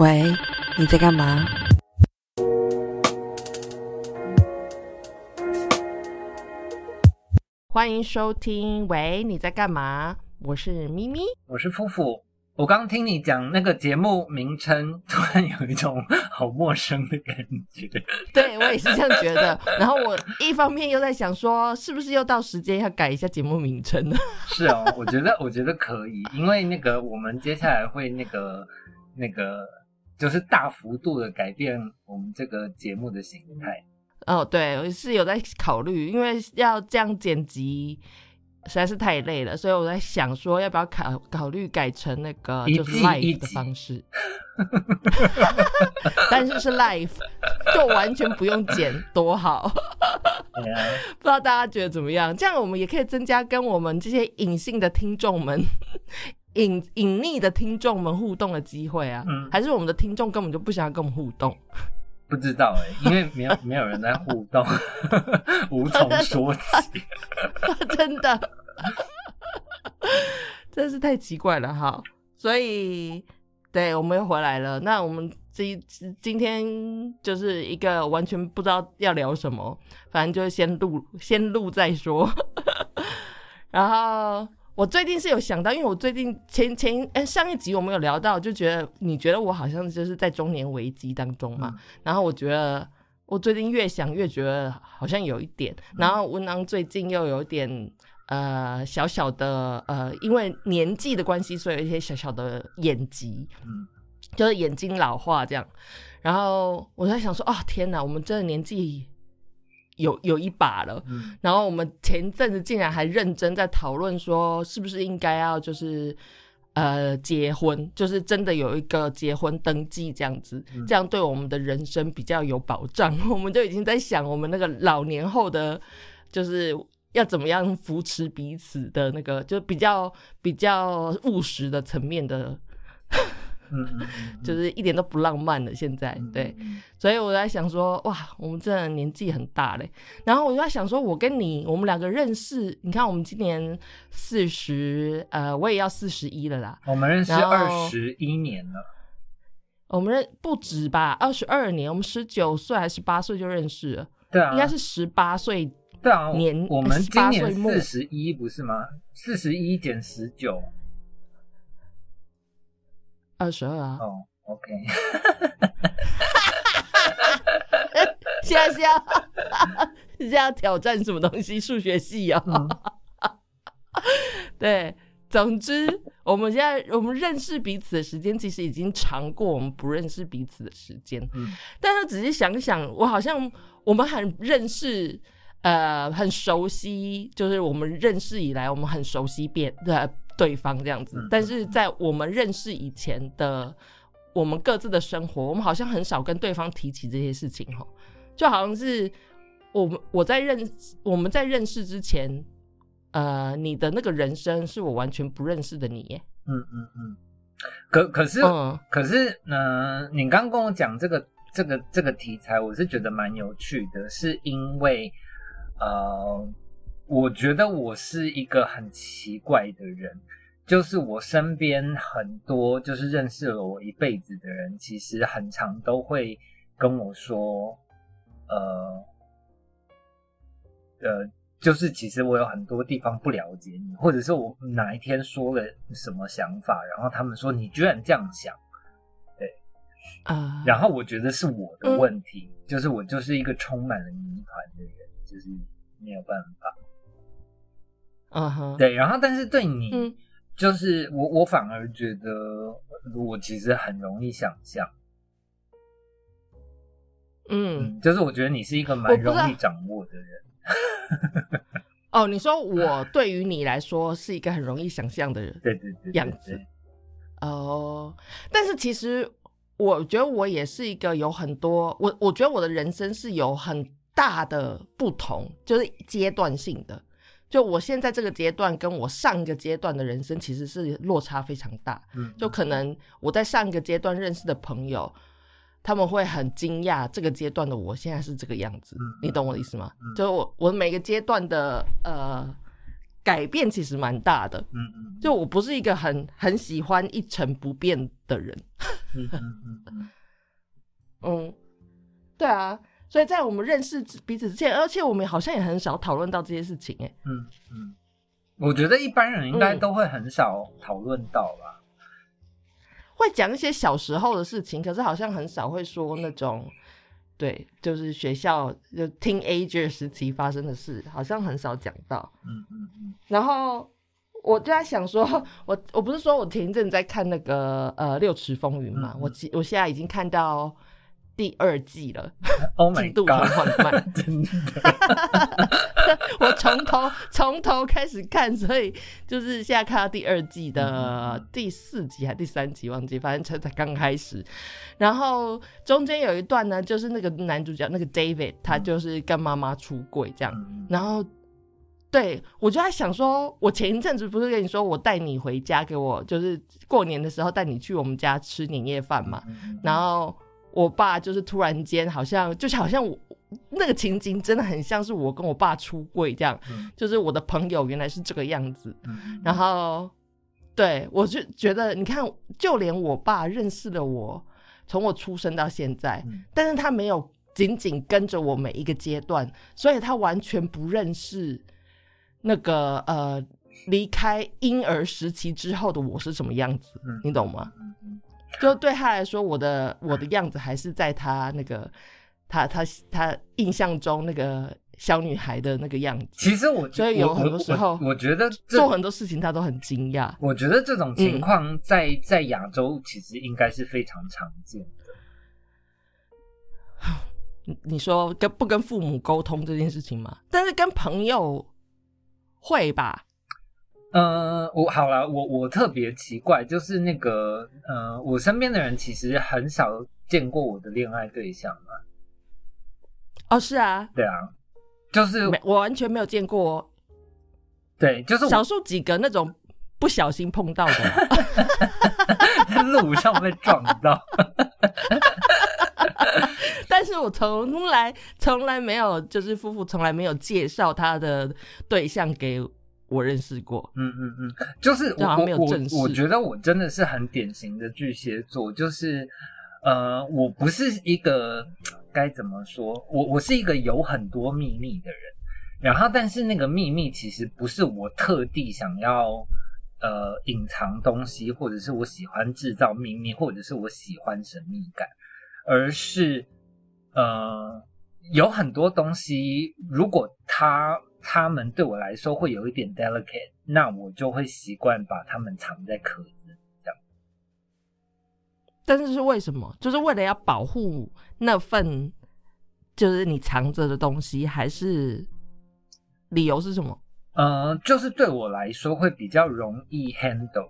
喂，你在干嘛？欢迎收听。喂，你在干嘛？我是咪咪。我是夫妇。我刚听你讲那个节目名称，突然有一种好陌生的感觉。对我也是这样觉得。然后我一方面又在想说，是不是又到时间要改一下节目名称了？是哦，我觉得我觉得可以，因为那个我们接下来会那个那个，就是大幅度的改变我们这个节目的形态。哦，对，我是有在考虑，因为要这样剪辑实在是太累了，所以我在想说，要不要考考虑改成那个就是 live 的方式，但是是 live，就完全不用剪，多好！不知道大家觉得怎么样？这样我们也可以增加跟我们这些隐性的听众们、隐隐匿的听众们互动的机会啊。嗯还是我们的听众根本就不想要跟我们互动？不知道哎、因为没有没有人在互动，无从说起。真的，真是太奇怪了哈。所以，对我们又回来了。那我们这一今天就是一个完全不知道要聊什么，反正就是先录，先录再说。然后我最近是有想到，因为我最近前前哎上一集我们有聊到，就觉得你觉得我好像就是在中年危机当中嘛，然后我觉得我最近越想越觉得好像有一点，然后文郎最近又有点呃小小的呃，因为年纪的关系，所以有一些小小的眼疾，嗯。就是眼睛老化这样。然后我在想说，哦天哪，我们真的年纪有有一把了。嗯然后我们前阵子竟然还认真在讨论说，是不是应该要就是呃结婚，就是真的有一个结婚登记这样子，嗯这样对我们的人生比较有保障。我们就已经在想我们那个老年后的，就是要怎么样扶持彼此的那个，就比较比较务实的层面的，嗯嗯嗯，就是一点都不浪漫了。现在嗯对，，嗯所以我在想说，哇，我们真的年纪很大嘞。然后我就在想说，我跟你，我们两个认识，你看我们今年四十，呃，我也要四十一了啦。我们认识二十一年了。我们认不止吧，二十二年，我们十九岁还是八岁就认识了，对啊，应该是十八岁。对啊，年我们今18年四十一不是吗？四十一减十九，二十二啊，哦，OK，现在是要 是要挑战什么东西？数学系啊、嗯。对，总之，我们现在我们认识彼此的时间，其实已经长过我们不认识彼此的时间。嗯。但是仔细想想，我好像我们很认识，呃，很熟悉，就是我们认识以来，我们很熟悉变呃对方这样子嗯。但是在我们认识以前的我们各自的生活，我们好像很少跟对方提起这些事情哈，就好像是我们我在认我们在认识之前。呃，你的那个人生是我完全不认识的你耶，嗯嗯嗯，可可是、嗯可是呢、呃你刚跟我讲这个这个这个题材，我是觉得蛮有趣的，是因为呃，我觉得我是一个很奇怪的人，就是我身边很多就是认识了我一辈子的人，其实很常都会跟我说，呃呃。就是其实我有很多地方不了解你，或者是我哪一天说了什么想法，然后他们说你居然这样想，对啊，然后我觉得是我的问题，就是我就是一个充满了谜团的人，就是没有办法。嗯哼，对，然后但是对你，嗯。就是我我反而觉得我其实很容易想象，嗯，嗯，就是我觉得你是一个蛮容易掌握的人。哦，你说我对于你来说是一个很容易想象的人 对对对对样子，哦，但是其实我觉得我也是一个有很多我我觉得我的人生是有很大的不同，就是阶段性的。就我现在这个阶段跟我上一个阶段的人生其实是落差非常大，嗯，就可能我在上一个阶段认识的朋友，他们会很惊讶这个阶段的我现在是这个样子，嗯你懂我的意思吗？嗯就我我每个阶段的呃改变其实蛮大的。嗯嗯，就我不是一个很很喜欢一成不变的人。嗯，对啊，所以在我们认识彼此之前，而且我们好像也很少讨论到这些事情、哎，嗯嗯，我觉得一般人应该嗯都会很少讨论到吧。会讲一些小时候的事情，可是好像很少会说那种，对，就是学校就 teenager 时期发生的事，好像很少讲到。嗯嗯嗯然后我就在想说，我我不是说我前一阵在看那个呃《六尺风云》嘛，我其我现在已经看到第二季了，，Oh 进度很缓慢。真的，我从头从头开始看，所以就是现在看到第二季的嗯第四集还是第三集，忘记，反正才才刚开始。然后中间有一段呢，就是那个男主角那个 David，他就是跟妈妈出柜这样，嗯然后。对，我就在想说，我前一阵子不是跟你说，我带你回家，给我就是过年的时候带你去我们家吃年夜饭嘛。嗯然后我爸就是突然间好像就是好像我那个情景真的很像是我跟我爸出柜这样，嗯。就是我的朋友原来是这个样子，嗯。然后对我就觉得你看，就连我爸认识了我，从我出生到现在，嗯。但是他没有紧紧跟着我每一个阶段，所以他完全不认识那个呃离开婴儿时期之后的我是什么样子，嗯。你懂吗？就对他来说，我的我的样子还是在他那个他他他印象中那个小女孩的那个样子，其实我所以有很多时候我我觉得做很多事情他都很惊讶。我觉得这种嗯情况在、在亚洲其实应该是非常常见的。你 你说跟不跟父母沟通这件事情吗？但是跟朋友会吧？呃，我好了，我我特别奇怪，就是那个呃，我身边的人其实很少见过我的恋爱对象嘛。哦，是啊，对啊，就是没我完全没有见过，对，就是少数几个那种不小心碰到的。在路上被撞到。但是我从来从来没有，就是夫妇从来没有介绍他的对象给我认识过。嗯嗯嗯，就是我我我觉得我真的是很典型的巨蟹座，就是呃，我不是一个该怎么说，我我是一个有很多秘密的人，然后但是那个秘密其实不是我特地想要呃隐藏东西，或者是我喜欢制造秘密，或者是我喜欢神秘感，而是呃有很多东西，如果它他们对我来说会有一点 delicate，那我就会习惯把它们藏在壳子这样。但是是为什么？就是为了要保护那份就是你藏着的东西，还是理由是什么？呃，就是对我来说会比较容易 handle。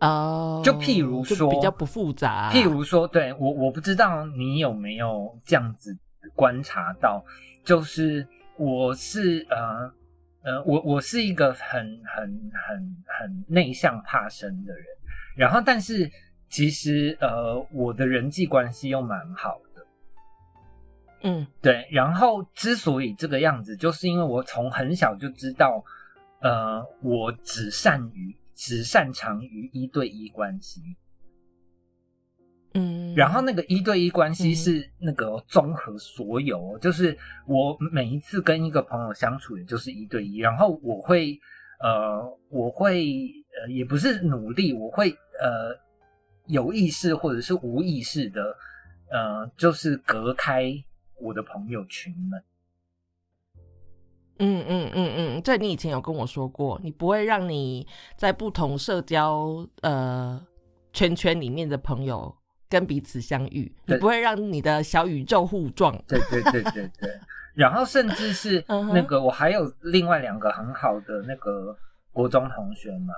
呃，就譬如说比较不复杂、譬如说，对我我不知道你有没有这样子观察到，就是我是呃呃，我我是一个很很很很内向怕生的人，然后但是其实呃我的人际关系又蛮好的。嗯。对，然后之所以这个样子，就是因为我从很小就知道，呃，我只善于只擅长于一对一关系，嗯，然后那个一对一关系嗯是那个综合所有，就是我每一次跟一个朋友相处，也就是一对一，然后我会呃，我会呃，也不是努力，我会呃有意识或者是无意识的呃，就是隔开我的朋友群们。嗯嗯嗯嗯，这你以前有跟我说过，你不会让你在不同社交呃圈圈里面的朋友跟彼此相遇，你对不会让你的小宇宙互撞。对对对对对，然后甚至是那个，我还有另外两个很好的那个国中同学嘛，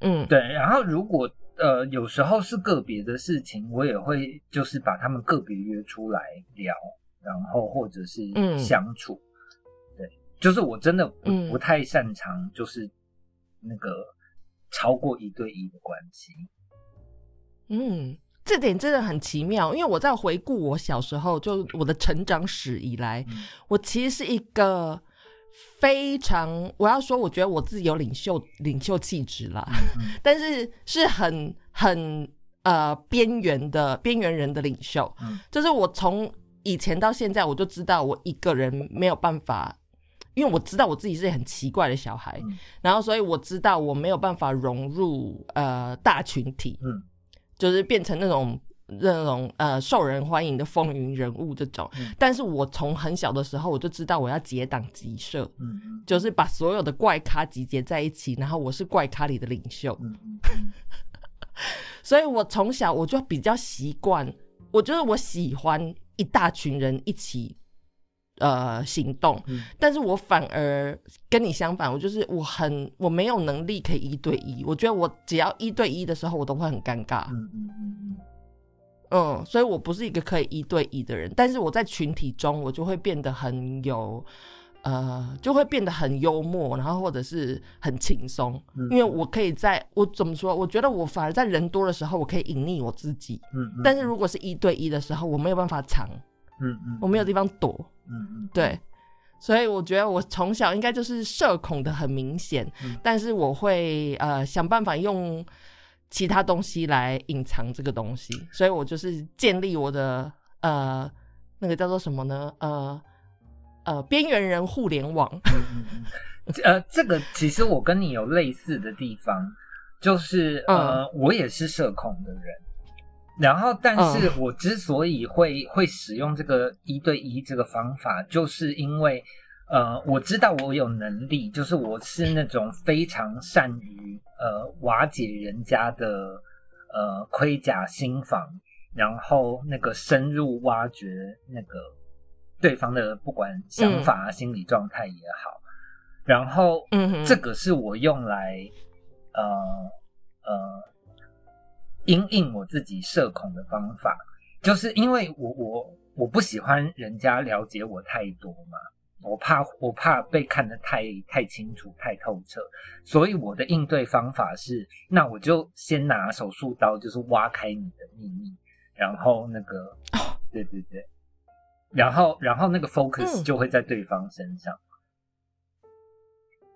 嗯，对，然后如果呃有时候是个别的事情，我也会就是把他们个别约出来聊，然后或者是嗯。相处，对，就是我真的不、嗯。不太擅长就是那个超过一对一的关系，嗯，这点真的很奇妙，因为我在回顾我小时候，就我的成长史以来，嗯。我其实是一个非常，我要说，我觉得我自己有领袖领袖气质啦，但是是很很呃边缘的边缘人的领袖，嗯。就是我从以前到现在，我就知道我一个人没有办法，因为我知道我自己是很奇怪的小孩，嗯然后所以我知道我没有办法融入呃大群体，嗯就是变成那种那种呃受人欢迎的风云人物这种。嗯但是我从很小的时候我就知道我要结党集社，就是把所有的怪咖集结在一起，然后我是怪咖里的领袖。所以我从小我就比较习惯，我觉得我喜欢一大群人一起呃行动，嗯。但是我反而跟你相反，我就是我很我没有能力可以一对一，我觉得我只要一对一的时候，我都会很尴尬，嗯嗯嗯嗯，所以我不是一个可以一对一的人，但是我在群体中，我就会变得很有。呃，就会变得很幽默，然后或者是很轻松，嗯。因为我可以在我怎么说？我觉得我反而在人多的时候，我可以隐匿我自己。嗯。嗯，但是如果是一对一的时候，我没有办法藏，嗯嗯我没有地方躲。嗯嗯对，所以我觉得我从小应该就是社恐的很明显，嗯但是我会呃想办法用其他东西来隐藏这个东西，所以我就是建立我的呃那个叫做什么呢？呃呃边缘人互联网。嗯嗯嗯呃，这个其实我跟你有类似的地方，就是呃，我也是社恐的人。然后，但是我之所以会会使用这个一对一这个方法，就是因为呃，我知道我有能力，就是我是那种非常善于呃瓦解人家的呃盔甲心防，然后那个深入挖掘那个对方的不管想法、心理状态也好，然后嗯哼。这个是我用来呃呃因应我自己社恐的方法，就是因为我我我不喜欢人家了解我太多嘛，我怕我怕被看得太太清楚、太透彻，所以我的应对方法是，那我就先拿手术刀，就是挖开你的秘密，然后那个，对对对，然后然后那个 focus 嗯。就会在对方身上。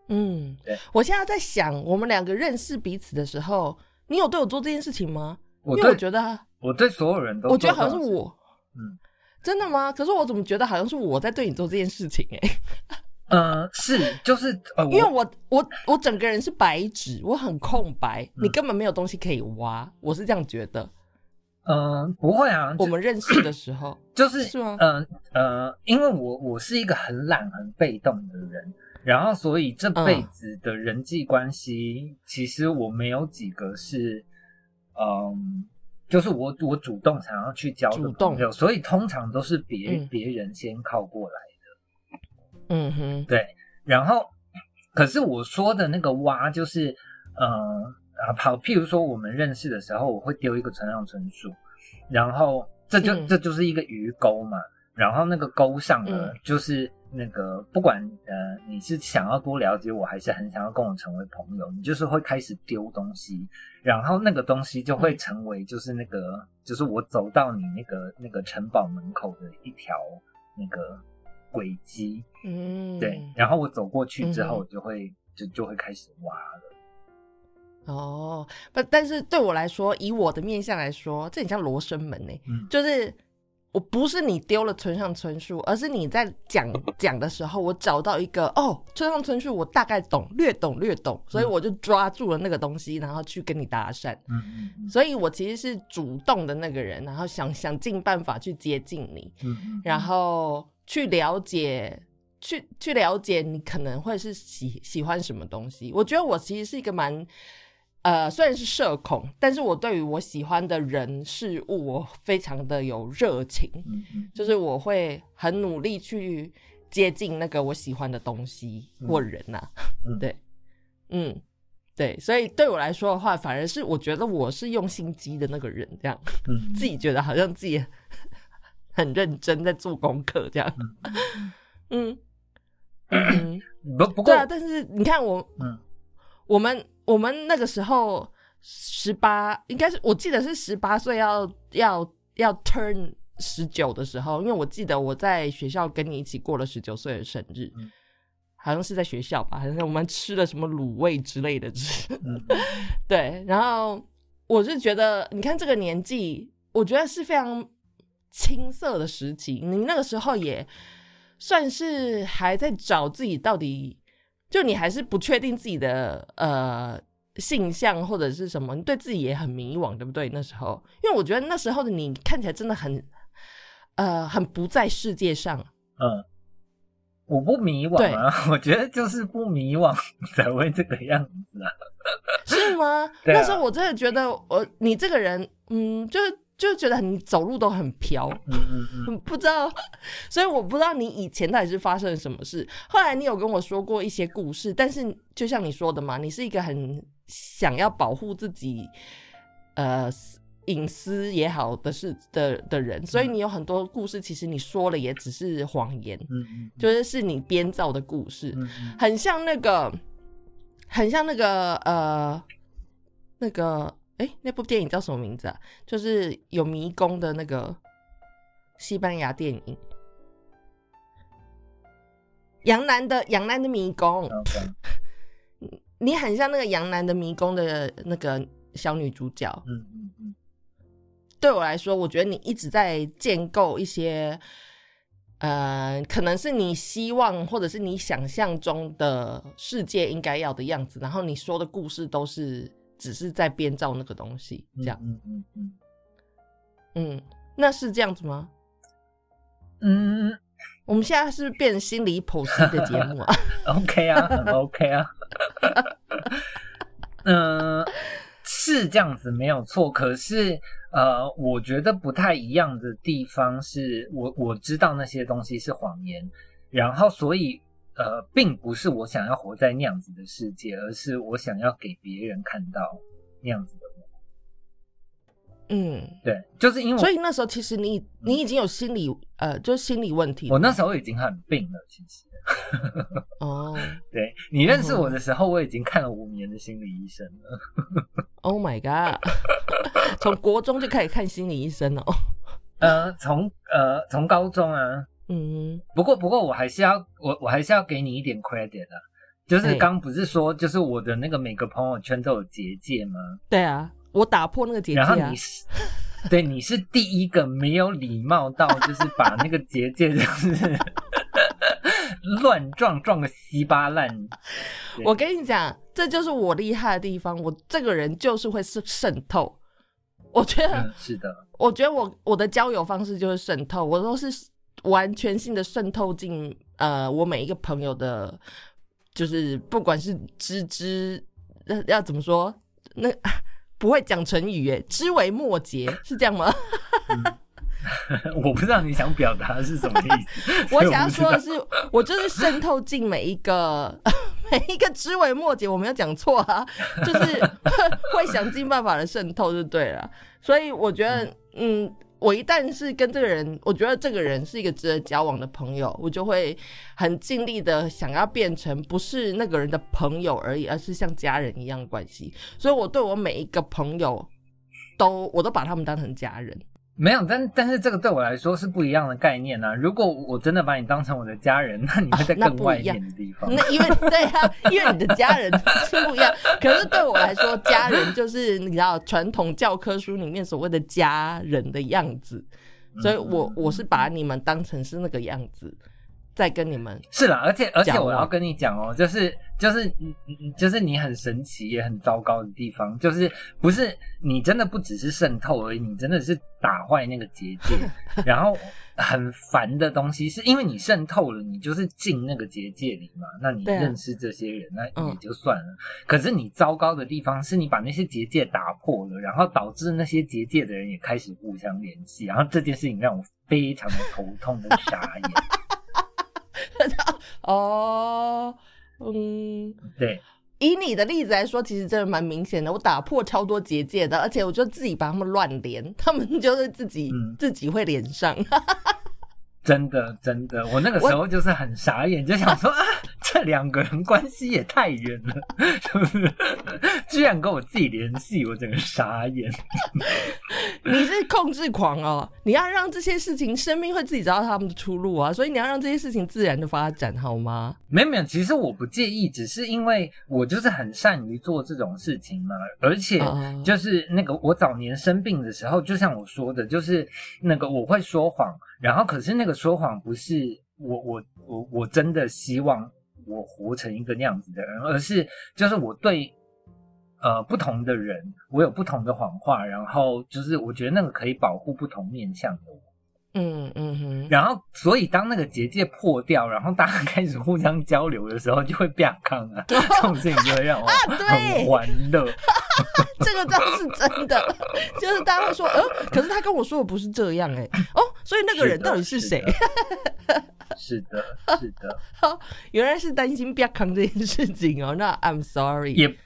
嗯。对，我现在在想，我们两个认识彼此的时候，你有对我做这件事情吗？因为我觉得，我对所有人都，我觉得好像是，我，嗯真的吗？可是我怎么觉得好像是我在对你做这件事情、欸？呃，是就是呃，因为我我我我整个人是白纸，我很空白，嗯你根本没有东西可以挖，我是这样觉得。嗯、不会啊，我们认识的时候，就是是吗呃呃，因为我我是一个很懒、很被动的人，然后所以这辈子的人际关系，其实我没有几个是，嗯，就是我我主动想要去交的朋友，所以通常都是别嗯。别人先靠过来的。嗯哼，对，然后可是我说的那个挖，就是呃啊，好，譬如说我们认识的时候，我会丢一个村上春树，然后这就、嗯。这就是一个鱼钩嘛，然后那个钩上呢，嗯。就是那个不管呃你是想要多了解我，还是很想要跟我成为朋友，你就是会开始丢东西，然后那个东西就会嗯成为就是那个、就是我走到你那个那个城堡门口的一条那个轨迹。嗯，对，然后我走过去之后，就会就就会开始挖了。哦，不，但是对我来说，以我的面相来说，这很像罗生门呢、嗯就是我不是你丢了村上春树，而是你在讲 讲的时候，我找到一个哦，村上春树我大概懂，略懂略懂，所以我就抓住了那个东西，然后去跟你搭讪。嗯所以我其实是主动的那个人，然后想想尽办法去接近你，嗯嗯，然后去了解。去去了解你可能会是喜喜欢什么东西。我觉得我其实是一个蛮呃，虽然是社恐，但是我对于我喜欢的人事物，我非常的有热情，就是我会很努力去接近那个我喜欢的东西嗯或人呐、嗯对，嗯，对，所以对我来说的话，反而是我觉得我是用心机的那个人，这样嗯，自己觉得好像自己很认真在做功课，这样，嗯。嗯，不不过对啊，但是你看我，嗯我们我们那个时候十八，应该是我记得是十八岁要要要 turn 十九的时候，因为我记得我在学校跟你一起过了十九岁的生日，嗯好像是在学校吧，好像我们吃了什么卤味之类的，嗯 对。然后我是觉得，你看这个年纪，我觉得是非常青涩的时期。你那个时候也算是还在找自己到底，就你还是不确定自己的呃性向或者是什么，你对自己也很迷惘，对不对？那时候，因为我觉得那时候的你看起来真的很呃很不在世界上。嗯，我不迷惘啊，我觉得就是不迷惘才会这个样子啊。是吗？啊那时候我真的觉得我你这个人，嗯，就是就是觉得你走路都很飘，不知道，所以我不知道你以前到底是发生了什么事。后来你有跟我说过一些故事，但是就像你说的嘛，你是一个很想要保护自己，呃。隐私也好的是的的人，所以你有很多故事，其实你说了也只是谎言，就是是你编造的故事。很像那个，很像那个呃，那个哎、诶那部电影叫什么名字啊？就是有迷宫的那个西班牙电影，杨澜的《杨澜的迷宫》你很像那个杨澜的迷宫的那个小女主角。嗯嗯嗯对我来说，我觉得你一直在建构一些，呃，可能是你希望或者是你想象中的世界应该要的样子，然后你说的故事都是只是在编造那个东西，这样，嗯嗯嗯嗯，那是这样子吗？嗯嗯我们现在是不是变成心理剖析的节目啊？OK 啊，很 OK 啊。嗯、是这样子没有错，可是呃，我觉得不太一样的地方是我我知道那些东西是谎言，然后所以呃，并不是我想要活在那样子的世界，而是我想要给别人看到那样子的我。嗯，对，就是因为所以那时候其实你你已经有心理呃，就是心理问题我那时候已经很病了，其实。哦 对你认识我的时候，我已经看了五年的心理医生了。，Oh my god，从国中就开始看心理医生哦，呃，从呃从高中啊，嗯。不过不过我还是要我我还是要给你一点 credit 的，就是哎刚不是说就是我的那个每个朋友圈都有结界吗？对啊，我打破那个结界啊然后你！是对你是第一个没有礼貌到就是把那个结界就是乱撞撞个稀巴烂。我跟你讲，这就是我厉害的地方，我这个人就是会渗渗透。我觉得，嗯，是的，我觉得我我的交友方式就是渗透，我都是完全性的渗透进呃我每一个朋友的，就是不管是枝枝，呃要怎么说，那 不会讲成语耶，知微末节是这样吗？我不知道你想表达的是什么意思。我想要说的是，我就是渗透进每一个每一个枝微末节，我没有讲错啊，就是会想尽办法的渗透就对了。所以我觉得，嗯，我一旦是跟这个人，我觉得这个人是一个值得交往的朋友，我就会很尽力的想要变成不是那个人的朋友而已，而是像家人一样的关系。所以我对我每一个朋友都，我都把他们当成家人。没有，但但是这个对我来说是不一样的概念啊。如果我真的把你当成我的家人，那你会在更外面的地方。那因为 对啊，因为你的家人是不一样。可是对我来说，家人就是你知道传统教科书里面所谓的家人的样子，所以我嗯我是把你们当成是那个样子，在跟你们是啦，而且而且我要跟你讲哦，就是就是就是你很神奇也很糟糕的地方，就是不是你真的不只是渗透而已，你真的是打坏那个结界，然后很烦的东西是因为你渗透了，你就是进那个结界里嘛，那你认识这些人那嗯。也就算了，可是你糟糕的地方是你把那些结界打破了，然后导致那些结界的人也开始互相联系，然后这件事情让我非常的头痛跟傻眼，哦，嗯。对。以你的例子来说，其实真的蛮明显的。我打破超多结界的，而且我就自己把他们乱连，他们就是自己、嗯自己会连上。真的，真的，我那个时候就是很傻眼，就想说啊，这两个人关系也太远了，是不是？居然跟我自己联系，我整个傻眼。你是控制狂哦，你要让这些事情，生命会自己找到他们的出路啊，所以你要让这些事情自然的发展，好吗？没有没有，其实我不介意，只是因为我就是很善于做这种事情嘛，而且哦就是那个我早年生病的时候，就像我说的，就是那个我会说谎，然后可是那个说谎不是我我我我真的希望我活成一个那样子的人，而是就是我对呃不同的人，我有不同的谎话，然后就是我觉得那个可以保护不同面向的我。嗯嗯哼，然后，所以当那个结界破掉，然后大家开始互相交流的时候，就会变康啊，这种事情就会让我对很欢乐。这个倒是真的，就是大家会说，呃，可是他跟我说的不是这样哎、哦，所以那个人到底是谁？是的，是的，原来是担心不要扛这件事情哦，那 I'm sorry。也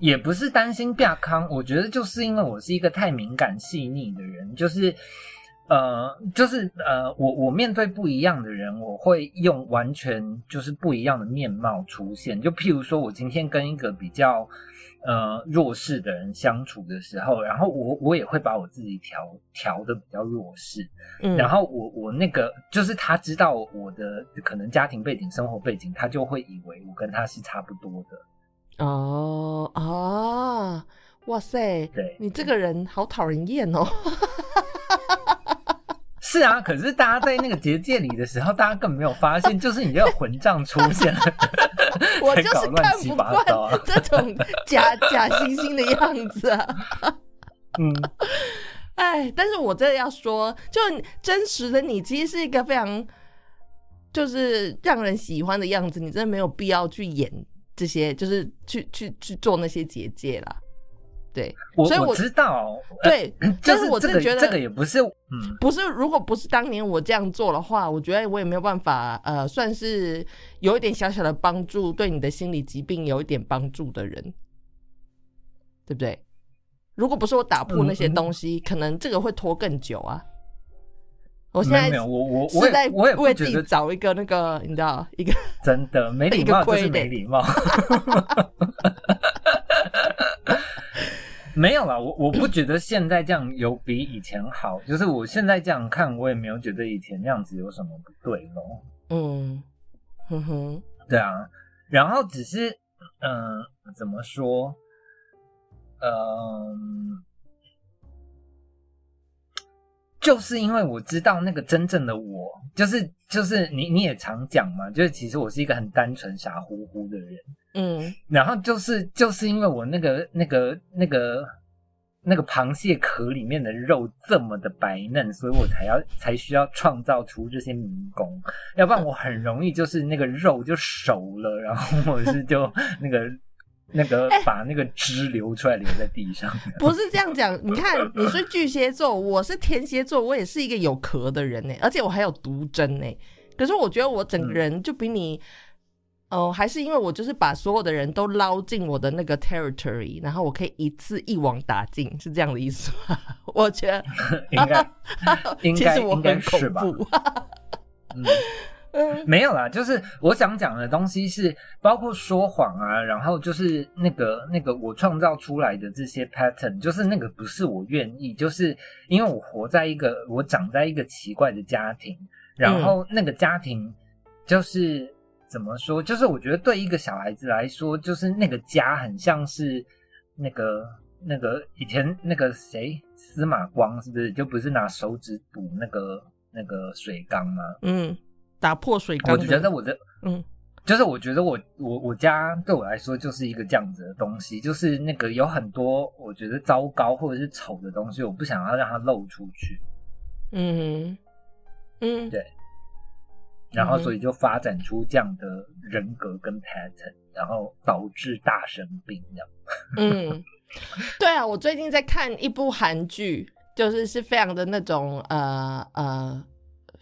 也不是担心变康，我觉得就是因为我是一个太敏感细腻的人，就是呃，就是呃，我我面对不一样的人，我会用完全就是不一样的面貌出现。就譬如说，我今天跟一个比较呃弱势的人相处的时候，然后我我也会把我自己调调的比较弱势，嗯然后我我那个就是他知道我的可能家庭背景、生活背景，他就会以为我跟他是差不多的。哦哦，哇塞，对你这个人好讨人厌哦。是啊，可是大家在那个结界里的时候，大家根本没有发现，就是你这个混账出现了，我就是乱看不七八糟。这种假假惺惺的样子啊！嗯，哎，但是我真的要说，就真实的你其实是一个非常就是让人喜欢的样子，你真的没有必要去演这些，就是去去去做那些结界啦。对，我所以我知道，呃对，就但是我真的觉得这个也不是，嗯，不是，如果不是当年我这样做的话，我觉得我也没有办法，呃，算是有一点小小的帮助，对你的心理疾病有一点帮助的人，对不对？如果不是我打破那些东西，可能这个会拖更久啊。我现在我我我是在也我也为自己找一个那个，你知道，一个真的没礼一个貌就是没礼貌。没有啦，我我不觉得现在这样有比以前好，就是我现在这样看，我也没有觉得以前那样子有什么不对咯。嗯，哼哼，对啊，然后只是嗯、怎么说？嗯、就是因为我知道那个真正的我，就是就是你你也常讲嘛，就是其实我是一个很单纯傻乎乎的人，嗯。然后就是就是因为我那个那个那个那个螃蟹壳里面的肉这么的白嫩，所以我才要才需要创造出这些迷宫，要不然我很容易就是那个肉就熟了，然后或者是就 那个那个把那个汁流出来留在地上。不是这样讲。你看，你是巨蟹座，我是天蝎座，我也是一个有壳的人呢，而且我还有毒针呢。可是我觉得我整个人就比你，哦、还是因为我就是把所有的人都捞进我的那个 territory，然后我可以一次一网打尽，是这样的意思吗？我觉得 应该 应其该我很？恐怖。嗯。嗯。没有啦，就是我想讲的东西是包括说谎啊，然后就是那个那个我创造出来的这些 pattern，就是那个不是我愿意，就是因为我活在一个我长在一个奇怪的家庭，然后那个家庭就是怎么说，就是我觉得对一个小孩子来说，就是那个家很像是那个那个以前那个谁司马光是不是就不是拿手指堵那个那个水缸吗？嗯，打破水缸我的。觉得我的嗯。就是我觉得我我我家对我来说就是一个这样子的东西，就是那个有很多我觉得糟糕或者是丑的东西，我不想要让它露出去，嗯嗯，对。然后所以就发展出这样的人格跟 pattern，然后导致大生病这样。嗯，对啊，我最近在看一部韩剧，就是是非常的那种呃呃，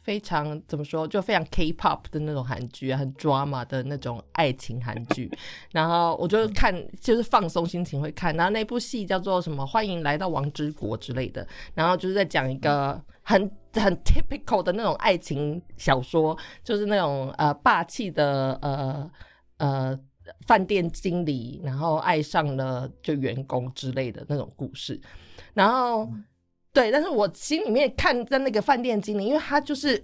非常怎么说，就非常 K-pop 的那种韩剧，很 drama 的那种爱情韩剧。然后我就看，就是放松心情会看。然后那部戏叫做什么《欢迎来到王之国》之类的，然后就是在讲一个很很 typical 的那种爱情小说，就是那种呃霸气的呃。呃饭店经理，然后爱上了就员工之类的那种故事。然后对，但是我心里面看在那个饭店经理，因为他就是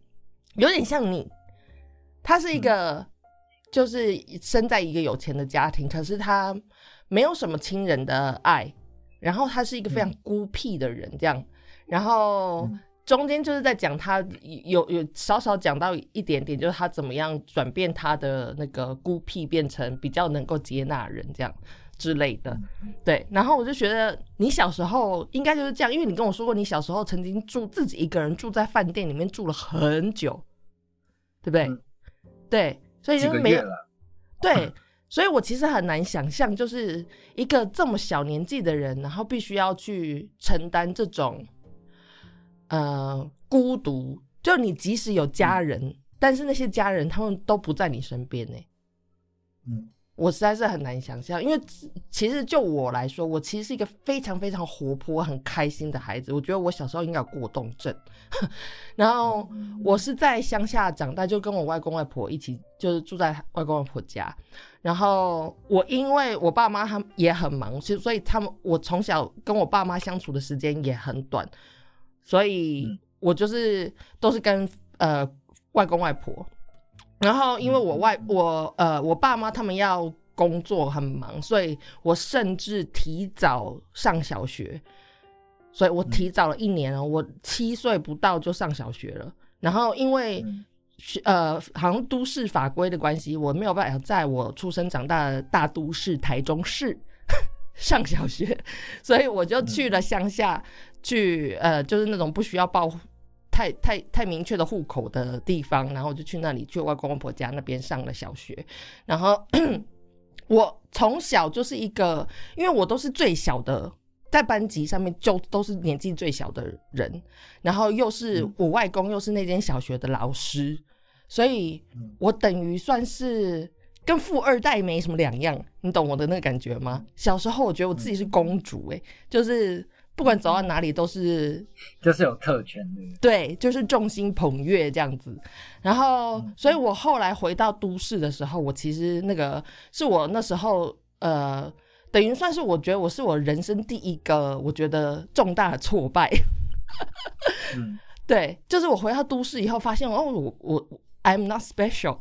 有点像你，他是一个就是生在一个有钱的家庭，可是他没有什么亲人的爱，然后他是一个非常孤僻的人，这样，然后。中间就是在讲他有有少少讲到一点点，就是他怎么样转变他的那个孤僻，变成比较能够接纳人这样之类的。对，然后我就觉得你小时候应该就是这样，因为你跟我说过，你小时候曾经住自己一个人住在饭店里面住了很久，对不对？对，所以就没有对，所以我其实很难想象，就是一个这么小年纪的人，然后必须要去承担这种。呃，孤独，就你即使有家人，但是那些家人他们都不在你身边呢。嗯，我实在是很难想象，因为其实就我来说，我其实是一个非常非常活泼、很开心的孩子。我觉得我小时候应该有过动症，然后我是在乡下长大，就跟我外公外婆一起，就是住在外公外婆家。然后我因为我爸妈他们也很忙，其实所以他们我从小跟我爸妈相处的时间也很短。所以我就是都是跟呃外公外婆，然后因为我外我呃我爸妈他们要工作很忙，所以我甚至提早上小学，所以我提早了一年哦，我七岁不到就上小学了。然后因为呃好像都市法规的关系，我没有办法在我出生长大的大都市台中市上小学，所以我就去了乡下。去呃，就是那种不需要报太太太明确的户口的地方，然后我就去那里去外公外婆家那边上了小学。然后 我从小就是一个，因为我都是最小的，在班级上面就都是年纪最小的人，然后又是我外公又是那间小学的老师，所以我等于算是跟富二代没什么两样。你懂我的那个感觉吗？小时候我觉得我自己是公主，哎，就是。不管走到哪里都是，就是有特权的，对，就是众星捧月这样子。然后，所以我后来回到都市的时候，我其实那个是我那时候呃，等于算是我觉得我是我人生第一个我觉得重大的挫败。嗯，对，就是我回到都市以后，发现哦，我我 I'm not special，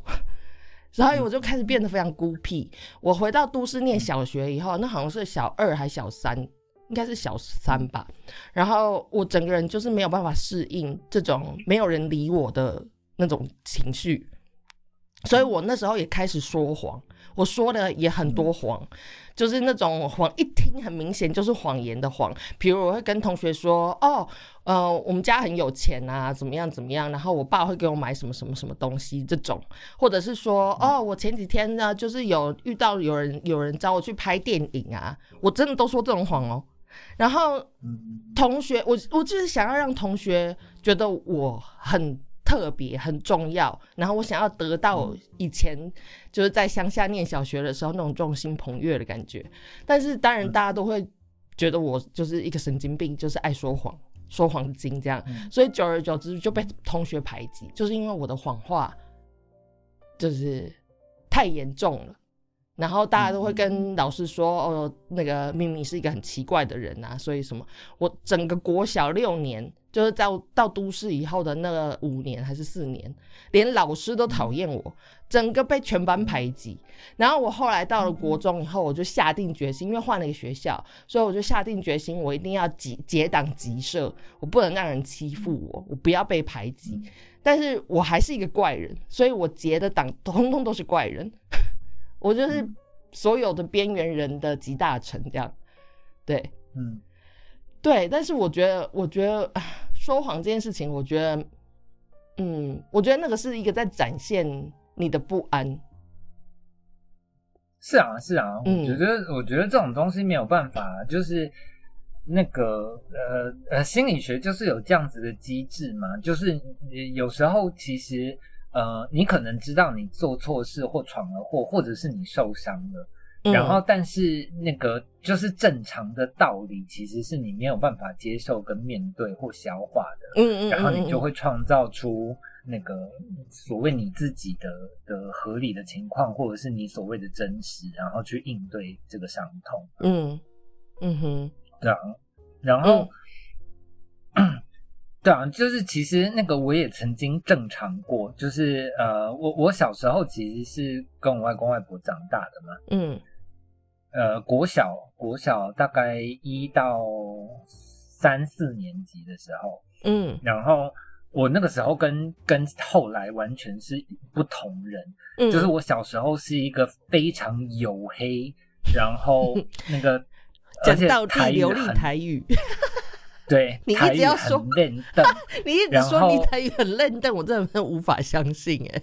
然后我就开始变得非常孤僻。我回到都市念小学以后，那好像是小二还小三。应该是小三吧，然后我整个人就是没有办法适应这种没有人理我的那种情绪，所以我那时候也开始说谎，我说的也很多谎，就是那种谎一听很明显就是谎言的谎，比如我会跟同学说，哦，呃，我们家很有钱啊，怎么样怎么样，然后我爸会给我买什么什么什么东西这种，或者是说，哦，我前几天呢就是有遇到有人有人找我去拍电影啊，我真的都说这种谎哦。然后，同学，我我就是想要让同学觉得我很特别、很重要。然后我想要得到以前就是在乡下念小学的时候那种众星捧月的感觉。但是当然，大家都会觉得我就是一个神经病，就是爱说谎、说谎精这样。所以久而久之就被同学排挤，就是因为我的谎话就是太严重了。然后大家都会跟老师说：“哦，那个明明是一个很奇怪的人啊，所以什么？我整个国小六年，就是到到都市以后的那个五年还是四年，连老师都讨厌我，整个被全班排挤。然后我后来到了国中以后，我就下定决心，因为换了一个学校，所以我就下定决心，我一定要结结党集社，我不能让人欺负我，我不要被排挤。但是我还是一个怪人，所以我结的党通通都是怪人。”我就是所有的边缘人的集大成，这样，对，嗯，对。但是我觉得，我觉得说谎这件事情，我觉得，嗯，我觉得那个是一个在展现你的不安。是啊，是啊，我觉得，我觉得这种东西没有办法，就是那个，呃呃，心理学就是有这样子的机制嘛，就是有时候其实。呃，你可能知道你做错事或闯了祸，或者是你受伤了，嗯然后但是那个就是正常的道理，其实是你没有办法接受跟面对或消化的，嗯嗯，然后你就会会创造出那个所谓你自己的的合理的情况，或者是你所谓的真实，然后去应对这个伤痛。嗯嗯哼。对啊，然后，对啊，就是其实那个我也曾经正常过，就是呃，我我小时候其实是跟我外公外婆长大的嘛，嗯。呃，国小国小大概一到三四年级的时候，嗯然后我那个时候跟跟后来完全是不同人，嗯，就是我小时候是一个非常黝黑，然后 那个而且讲到台语地流利很台语，对，你一直要说 很练邓，你一直然说你后台语很嫩，但我真的无法相信哎。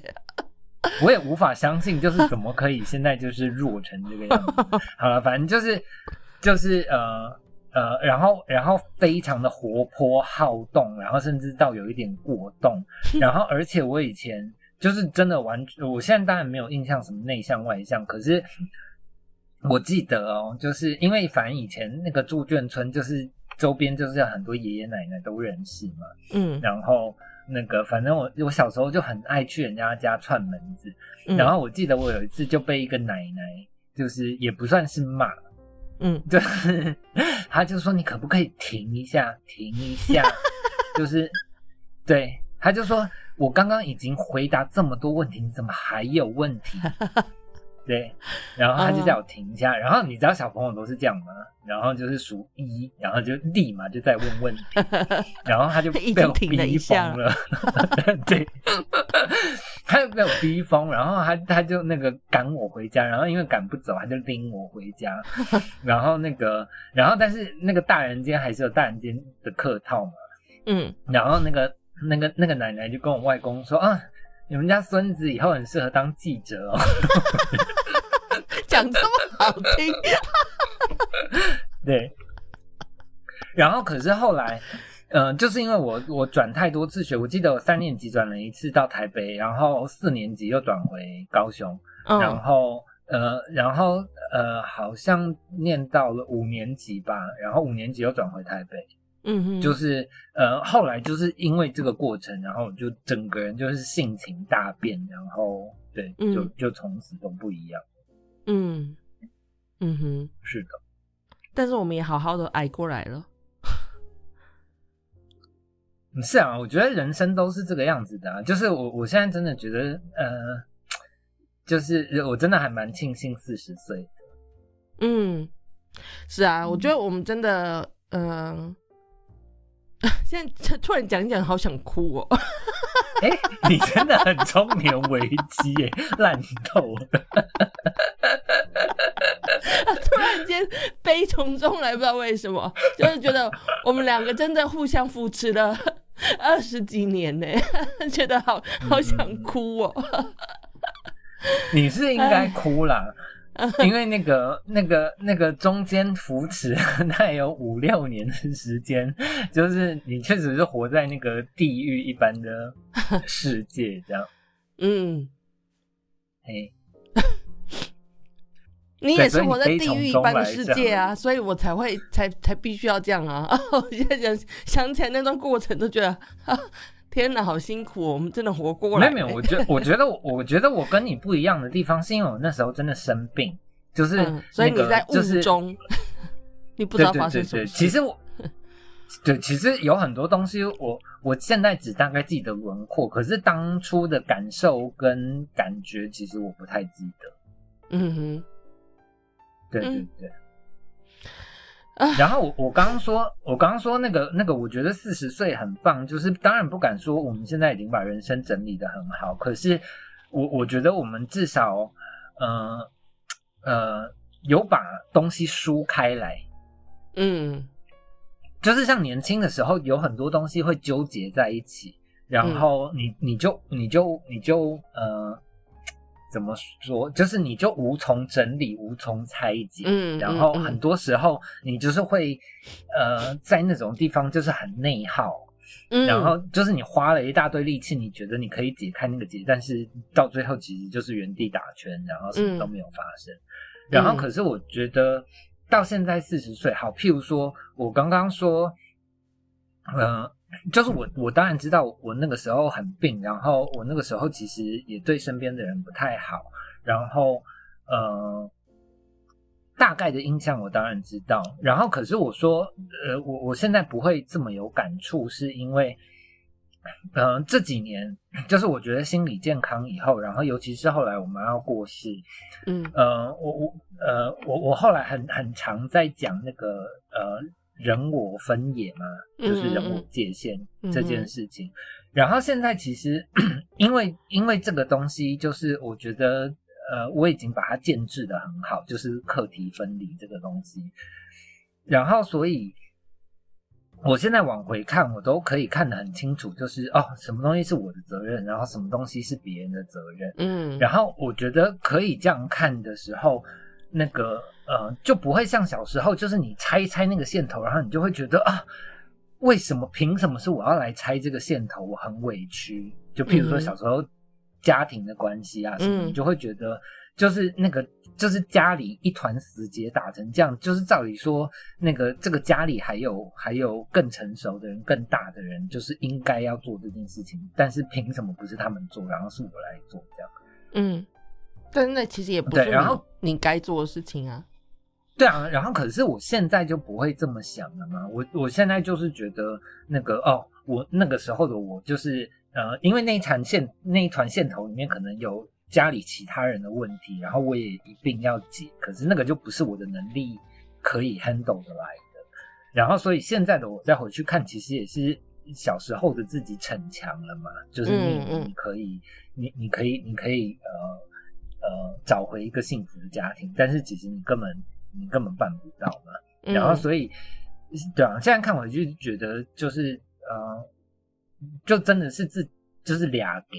我也无法相信，就是怎么可以现在就是弱成这个样子。好了，反正就是就是呃呃，然后然后非常的活泼好动，然后甚至到有一点过动，然后而且我以前就是真的完，我现在当然没有印象什么内向外向，可是我记得哦，就是因为反正以前那个住眷村就是周边就是很多爷爷奶奶都认识嘛，嗯，然后那个反正我我小时候就很爱去人家家串门子，嗯。然后我记得我有一次就被一个奶奶，就是也不算是骂，嗯。就是他就说你可不可以停一下，停一下，就是对，他就说我刚刚已经回答这么多问题，你怎么还有问题？对，然后他就叫我停一下，然后你知道小朋友都是这样吗？然后就是数一，然后就立马就在问问题，然后他就 被我逼疯了，对，他就被我逼疯，然后他他就那个赶我回家，然后因为赶不走，他就拎我回家，然后那个，然后但是那个大人间还是有大人间的客套嘛，嗯，然后那个那个那个奶奶就跟我外公说啊。你们家孙子以后很适合当记者哦。讲这么好听，对。然后可是后来，呃，就是因为我我转太多次学，我记得我三年级转了一次到台北，然后四年级又转回高雄，然嗯后呃，然后呃，好像念到了五年级吧，然后五年级又转回台北，嗯哼，就是呃，后来就是因为这个过程，然后就整个人就是性情大变，然后对，就嗯就从此都不一样。嗯嗯哼，是的，但是我们也好好的挨过来了。是啊，我觉得人生都是这个样子的、啊。就是我我现在真的觉得，呃，就是我真的还蛮庆幸四十岁的。嗯，是啊，我觉得我们真的，嗯、现在突然讲一讲，好想哭哦。哎、你真的很中年危机耶，烂透了。突然间悲从中来，不知道为什么，就是觉得我们两个真的互相扶持了二十几年呢，觉得好好想哭哦。你是应该哭啦，因为那个、那个、那个中间扶持 大概有五六年的时间，就是你确实是活在那个地狱一般的世界，这样。嗯，哎，你也对所以你是活在地狱一般的世界啊，所以我才会才才必须要这样啊。我现在想想起来那段过程，都觉得啊，天哪，好辛苦哦！我们真的活过来。没有没有，我觉得我觉得我我觉得我跟你不一样的地方，是因为我那时候真的生病，就是、那个嗯，所以你在就是雾中，你不知对道对对对，发生什么事。其实我。对，其实有很多东西我，我现在只大概记得轮廓，可是当初的感受跟感觉，其实我不太记得。嗯哼，对对嗯对。啊 然后我我刚刚说，我刚刚说那个那个，我觉得四十岁很棒，就是当然不敢说我们现在已经把人生整理的很好，可是我我觉得我们至少，呃呃，有把东西梳开来，嗯就是像年轻的时候有很多东西会纠结在一起，然嗯后你你就你就你就呃。怎么说？就是你就无从整理，无从拆解，嗯，然后嗯很多时候你就是会，呃，在那种地方就是很内耗，嗯然后就是你花了一大堆力气，你觉得你可以解开那个结，但是到最后其实就是原地打圈，然后什么都没有发生。然后嗯可是我觉得到现在四十岁，好，譬如说我刚刚说，呃，就是我我当然知道我那个时候很病，然后我那个时候其实也对身边的人不太好，然后呃。大概的印象我当然知道，然后可是我说，呃，我我现在不会这么有感触，是因为，嗯、这几年就是我觉得心理健康以后，然后尤其是后来我妈要过世，嗯呃，我我呃我我后来很很常在讲那个呃人我分野嘛，就是人我界限这件事情。然后现在其实 因为因为这个东西，就是我觉得呃我已经把它建制的很好，就是课题分离这个东西。然后所以。我现在往回看，我都可以看得很清楚，就是哦，什么东西是我的责任，然后什么东西是别人的责任。嗯，然后我觉得可以这样看的时候，那个呃就不会像小时候，就是你拆一拆那个线头，然后你就会觉得啊，为什么凭什么是我要来拆这个线头？我很委屈。就譬如说嗯小时候家庭的关系啊什么，嗯你就会觉得就是那个就是家里一团死结打成这样，就是照理说那个这个家里还有还有更成熟的人、更大的人，就是应该要做这件事情，但是凭什么不是他们做，然后是我来做这样？嗯，但是那其实也不是对然后你你该做的事情啊。对啊，然后可是我现在就不会这么想了嘛。我我现在就是觉得那个哦，我那个时候的我就是呃，因为那一团线那一团线头里面可能有家里其他人的问题，然后我也一并要解，可是那个就不是我的能力可以 handle 的来的。然后所以现在的我再回去看，其实也是小时候的自己逞强了嘛，就是你嗯嗯你可以你你可以你可以呃呃找回一个幸福的家庭，但是其实你根本你根本办不到嘛。嗯然后所以对啊，现在看我就觉得就是呃，就真的是自就是俩给。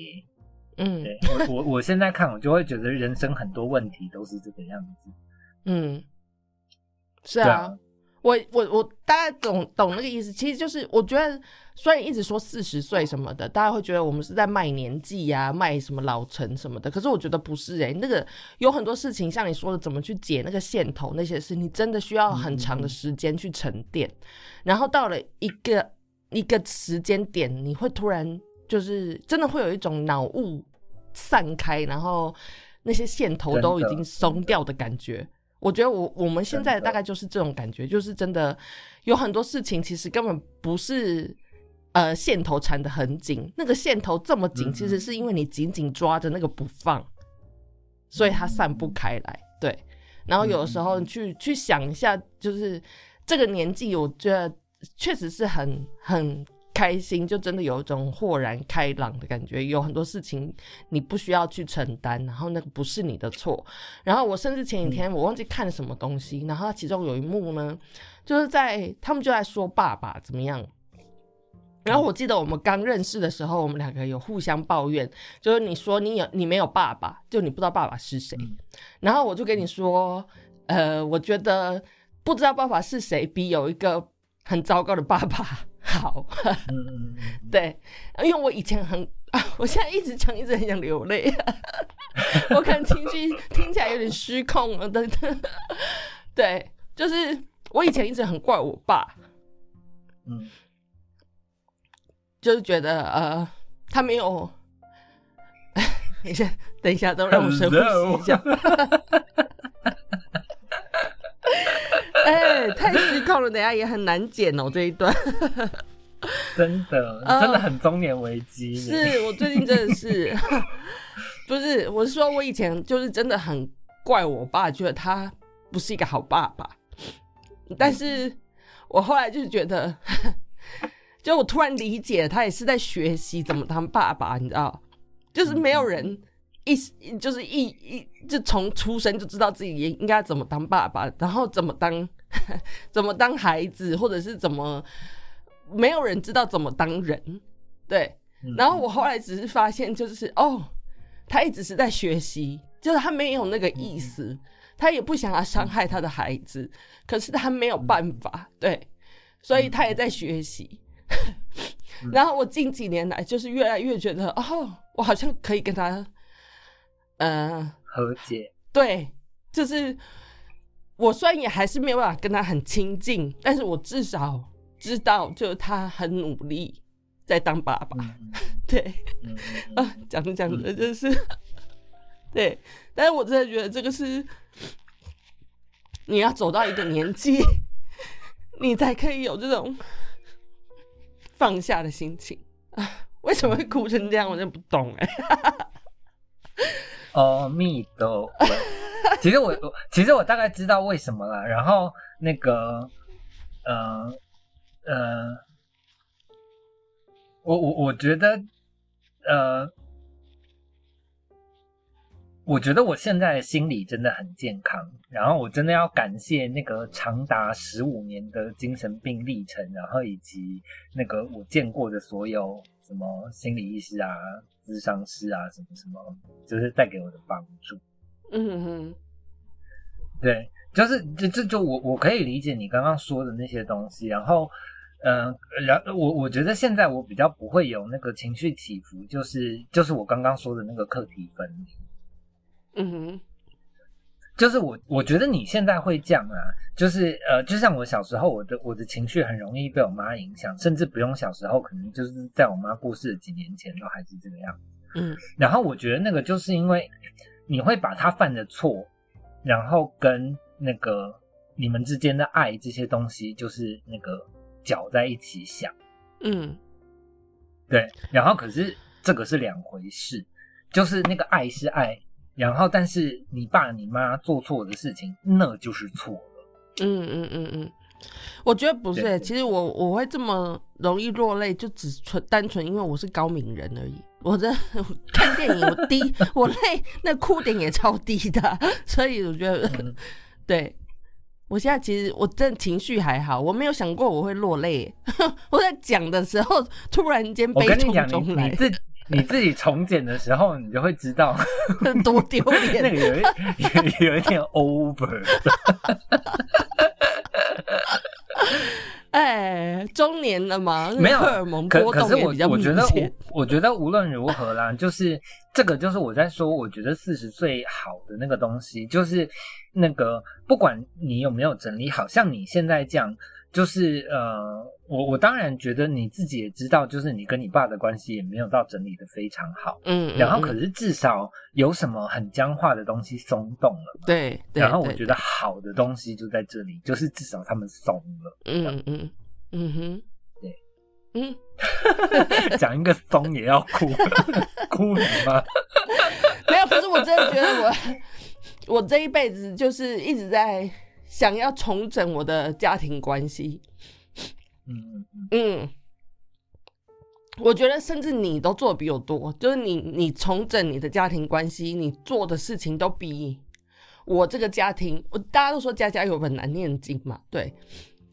嗯对我我我现在看我就会觉得人生很多问题都是这个样子。嗯，是啊，我我我大概懂懂那个意思。其实就是我觉得，虽然一直说四十岁什么的，大家会觉得我们是在卖年纪呀、卖什么老成什么的。可是我觉得不是诶、那个有很多事情，像你说的，怎么去解那个线头那些事，你真的需要很长的时间去沉淀。然后到了一个一个时间点，你会突然就是真的会有一种脑雾散开，然后那些线头都已经松掉的感觉。我觉得我我们现在大概就是这种感觉，就是真的有很多事情其实根本不是呃线头缠得很紧，那个线头这么紧，嗯其实是因为你紧紧抓着那个不放，所以它散不开来。对，然后有的时候去去想一下，就是这个年纪，我觉得确实是很很开心，就真的有一种豁然开朗的感觉。有很多事情你不需要去承担，然后那个不是你的错。然后我甚至前几天我忘记看了什么东西，然后其中有一幕呢，就是在他们就在说爸爸怎么样。然后我记得我们刚认识的时候，我们两个有互相抱怨，就是你说你有你没有爸爸，就你不知道爸爸是谁。嗯然后我就跟你说，呃，我觉得不知道爸爸是谁比有一个很糟糕的爸爸好。对，因为我以前很，啊、我现在一直讲，一直很想流泪，我可能情绪听起来有点失控了，等等。对，就是我以前一直很怪我爸，嗯就是觉得呃，他没有。等一下，等一下，都让我深呼吸一下。哎、太失控了，等下也很难剪哦这一段。真的嗯真的很中年危机。是我最近真的是，不是，我是说我以前就是真的很怪我爸，觉得他不是一个好爸爸。但是我后来就是觉得，就我突然理解，他也是在学习怎么当爸爸，你知道，就是没有人一就是一一就从出生就知道自己应应该怎么当爸爸，然后怎么当怎么当孩子，或者是怎么。没有人知道怎么当人，对。嗯。然后我后来只是发现，就是哦，他一直是在学习，就是他没有那个意思，他也不想要伤害他的孩子，可是他没有办法，对，所以他也在学习。然后我近几年来，就是越来越觉得，哦，我好像可以跟他，呃，和解，对，就是我虽然也还是没有办法跟他很亲近，但是我至少知道，就是他很努力在当爸爸。嗯 对，嗯嗯啊，讲着讲着就是，对，但是我真的觉得这个是你要走到一个年纪，你才可以有这种放下的心情啊。为什么会哭成这样？我真的不懂哎、阿弥陀佛。其实我我其实我大概知道为什么了。然后那个呃呃，我我我觉得呃，我觉得我现在的心理真的很健康。然后我真的要感谢那个长达十五年的精神病历程，然后以及那个我见过的所有什么心理医师啊、咨商师啊，什么什么，就是带给我的帮助。嗯哼，对，就是这这就我我可以理解你刚刚说的那些东西，然后，嗯、然我我觉得现在我比较不会有那个情绪起伏，就是就是我刚刚说的那个课题分离，嗯哼，就是我我觉得你现在会这样啊，就是呃，就像我小时候，我的我的情绪很容易被我妈影响，甚至不用小时候，可能就是在我妈过世的几年前都还是这个样子。嗯。然后我觉得那个就是因为你会把他犯的错，然后跟那个你们之间的爱这些东西，就是那个搅在一起想，嗯对。然后可是这个是两回事，就是那个爱是爱，然后但是你爸你妈做错的事情，那就是错了。嗯嗯嗯嗯，我觉得不是、欸，其实我我会这么容易落泪，就只纯单纯因为我是高敏人而已。我真的我看电影我低，我 泪那哭点也超低的，所以我觉得、嗯 对。我现在其实我真的情绪还好，我没有想过我会落泪。我在讲的时候，突然间悲从我跟你讲，你中来你，自你自己重剪的时候，你就会知道 多丢脸。那个有一有有一点 over。哎，中年了嘛，没有荷尔蒙可可是我波动也比较我觉得。我我觉得无论如何啦，就是这个就是我在说，我觉得四十岁好的那个东西，就是那个不管你有没有整理好，像你现在这样，就是呃，我我当然觉得你自己也知道，就是你跟你爸的关系也没有到整理的非常好，嗯，嗯然后可嗯是至少有什么很僵化的东西松动了嘛。对，然后我觉得好的东西就在这里，就是至少他们松了。嗯嗯嗯哼，对，嗯 讲一个松也要哭，哭你妈！没有，可是我真的觉得我 我这一辈子就是一直在想要重整我的家庭关系。嗯我觉得甚至你都做的比我多，就是你你重整你的家庭关系，你做的事情都比我这个家庭，我大家都说家家有本难念经嘛，对，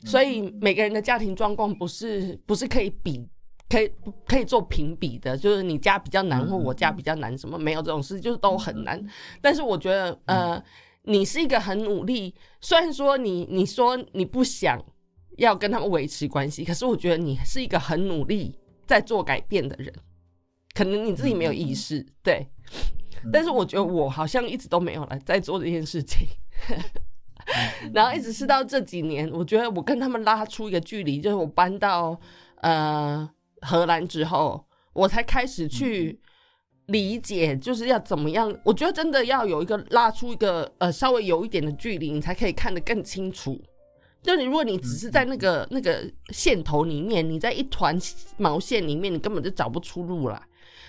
所以每个人的家庭状况不是不是可以比。可以可以做评比的，就是你家比较难，或我家比较难，什么没有这种事，就是都很难。但是我觉得，呃，你是一个很努力，虽然说你你说你不想要跟他们维持关系，可是我觉得你是一个很努力在做改变的人，可能你自己没有意识，对。但是我觉得我好像一直都没有来在做这件事情，然后一直是到这几年，我觉得我跟他们拉出一个距离，就是我搬到呃荷兰之后，我才开始去理解，就是要怎么样。我觉得真的要有一个拉出一个呃稍微有一点的距离，你才可以看得更清楚。就你，如果你只是在那个那个线头里面，你在一团毛线里面，你根本就找不出路来。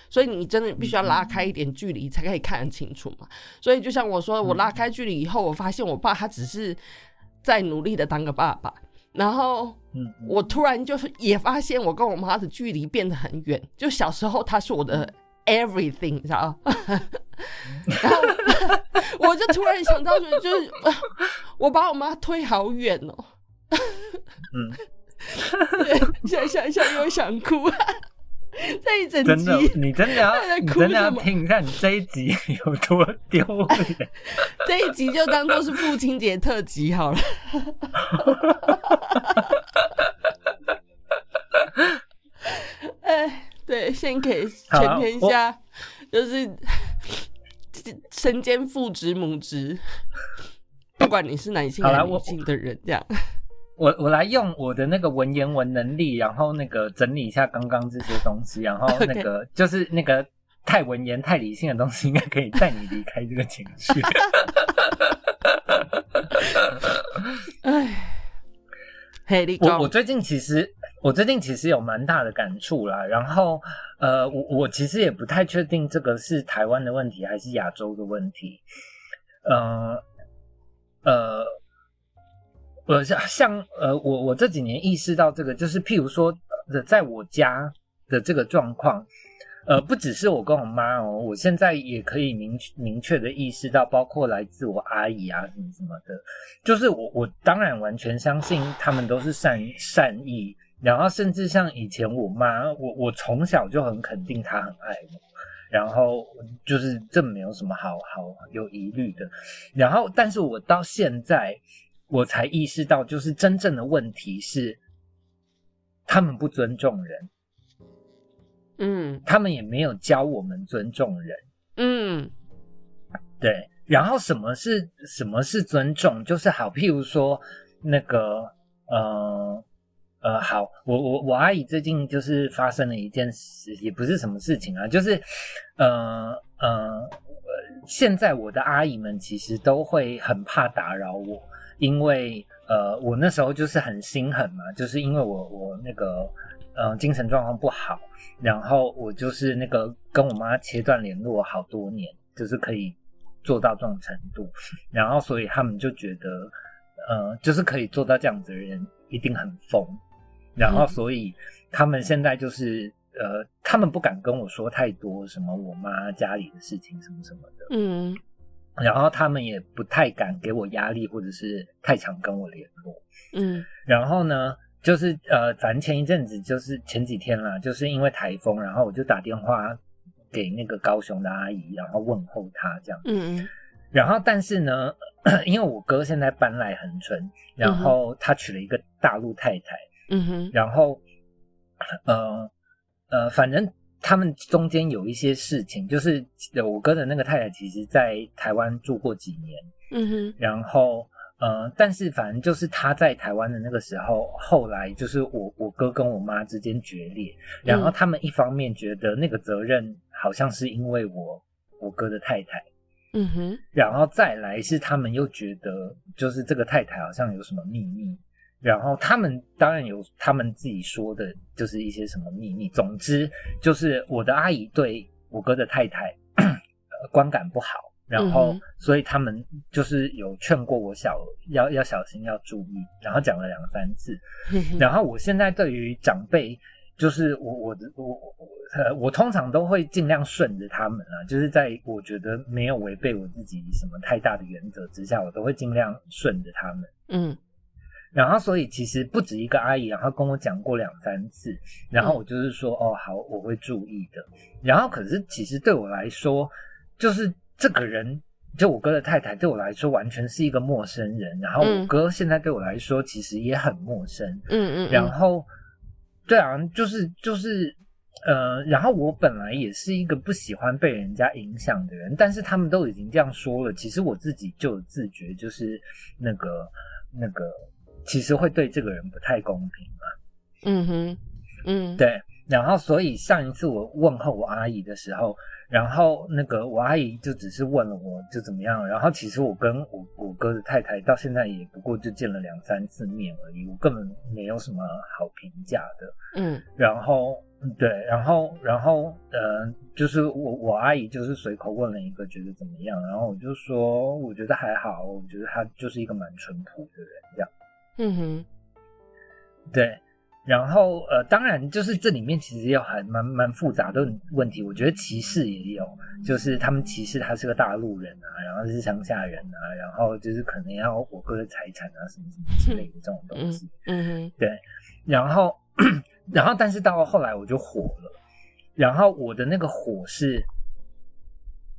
所以你真的必须要拉开一点距离，才可以看得清楚嘛。所以就像我说，我拉开距离以后，我发现我爸他只是在努力的当个爸爸，然后我突然就是也发现我跟我妈的距离变得很远。就小时候他是我的 everything，你知道吗？然后我就突然想到，就是我把我妈推好远哦。嗯，想想想又想哭。这一整集真的，你真的要在你真的要哭什么听一下你这一集有多丢脸。这一集就当做是父亲节特辑好了。哎，对，献给 全天下，就是 身兼父职母职。不管你是男性还是女性的人，这样。我我来用我的那个文言文能力，然后那个整理一下刚刚这些东西，然后那个就是那个太文言太理性的东西，应该可以带你离开这个情绪。哎，嘿，我我最近其实我最近其实有蛮大的感触啦，然后呃，我我其实也不太确定这个是台湾的问题还是亚洲的问题，呃呃。我，像像呃，我我这几年意识到这个，就是譬如说，在我家的这个状况，呃，不只是我跟我妈哦，我现在也可以明明确的意识到，包括来自我阿姨啊什么什么的，就是我我当然完全相信他们都是善善意，然后甚至像以前我妈，我我从小就很肯定她很爱我，然后就是这没有什么好好有疑虑的，然后但是我到现在。我才意识到，就是真正的问题是，他们不尊重人，嗯，他们也没有教我们尊重人，嗯，对。然后什么是什么是尊重？就是好，譬如说那个，呃呃，好，我我我阿姨最近就是发生了一件事，也不是什么事情啊，就是呃呃，现在我的阿姨们其实都会很怕打扰我。因为呃，我那时候就是很心狠嘛，就是因为我我那个呃精神状况不好，然后我就是那个跟我妈切断联络好多年，就是可以做到这种程度，然后所以他们就觉得呃，就是可以做到这样子的人一定很疯，然后所以他们现在就是呃，他们不敢跟我说太多什么我妈家里的事情什么什么的，嗯。然后他们也不太敢给我压力，或者是太常跟我联络。嗯，然后呢，就是呃，反正前一阵子就是前几天啦，就是因为台风，然后我就打电话给那个高雄的阿姨，然后问候她这样。嗯嗯。然后，但是呢，因为我哥现在搬来恒春，然后他娶了一个大陆太太。嗯哼。然后，呃呃，反正。他们中间有一些事情，就是我哥的那个太太，其实在台湾住过几年，嗯哼，然后呃，但是反正就是他在台湾的那个时候，后来就是我我哥跟我妈之间决裂，然后他们一方面觉得那个责任好像是因为我我哥的太太，嗯哼，然后再来是他们又觉得就是这个太太好像有什么秘密。然后他们当然有他们自己说的，就是一些什么秘密。总之，就是我的阿姨对我哥的太太 观感不好，然后所以他们就是有劝过我小要要小心要注意，然后讲了两三次。然后我现在对于长辈，就是我我的我呃我通常都会尽量顺着他们啊，就是在我觉得没有违背我自己什么太大的原则之下，我都会尽量顺着他们。嗯。然后，所以其实不止一个阿姨，然后跟我讲过两三次，然后我就是说，哦，好，我会注意的。然后，可是其实对我来说，就是这个人，就我哥的太太，对我来说完全是一个陌生人。然后，我哥现在对我来说其实也很陌生。嗯嗯。然后，对啊，就是就是，呃，然后我本来也是一个不喜欢被人家影响的人，但是他们都已经这样说了，其实我自己就有自觉，就是那个那个。其实会对这个人不太公平嘛？嗯哼，嗯，对。然后，所以上一次我问候我阿姨的时候，然后那个我阿姨就只是问了我就怎么样。然后，其实我跟我我哥的太太到现在也不过就见了两三次面而已，我根本没有什么好评价的。嗯，然后对，然后然后呃，就是我我阿姨就是随口问了一个觉得怎么样，然后我就说我觉得还好，我觉得她就是一个蛮淳朴的人这样。嗯哼，对，然后呃，当然就是这里面其实有很蛮蛮复杂的问题。我觉得歧视也有，就是他们歧视他是个大陆人啊，然后是乡下人啊，然后就是可能要我哥的财产啊，什么什么之类的这种东西。嗯哼，对，然后 然后但是到后来我就火了，然后我的那个火是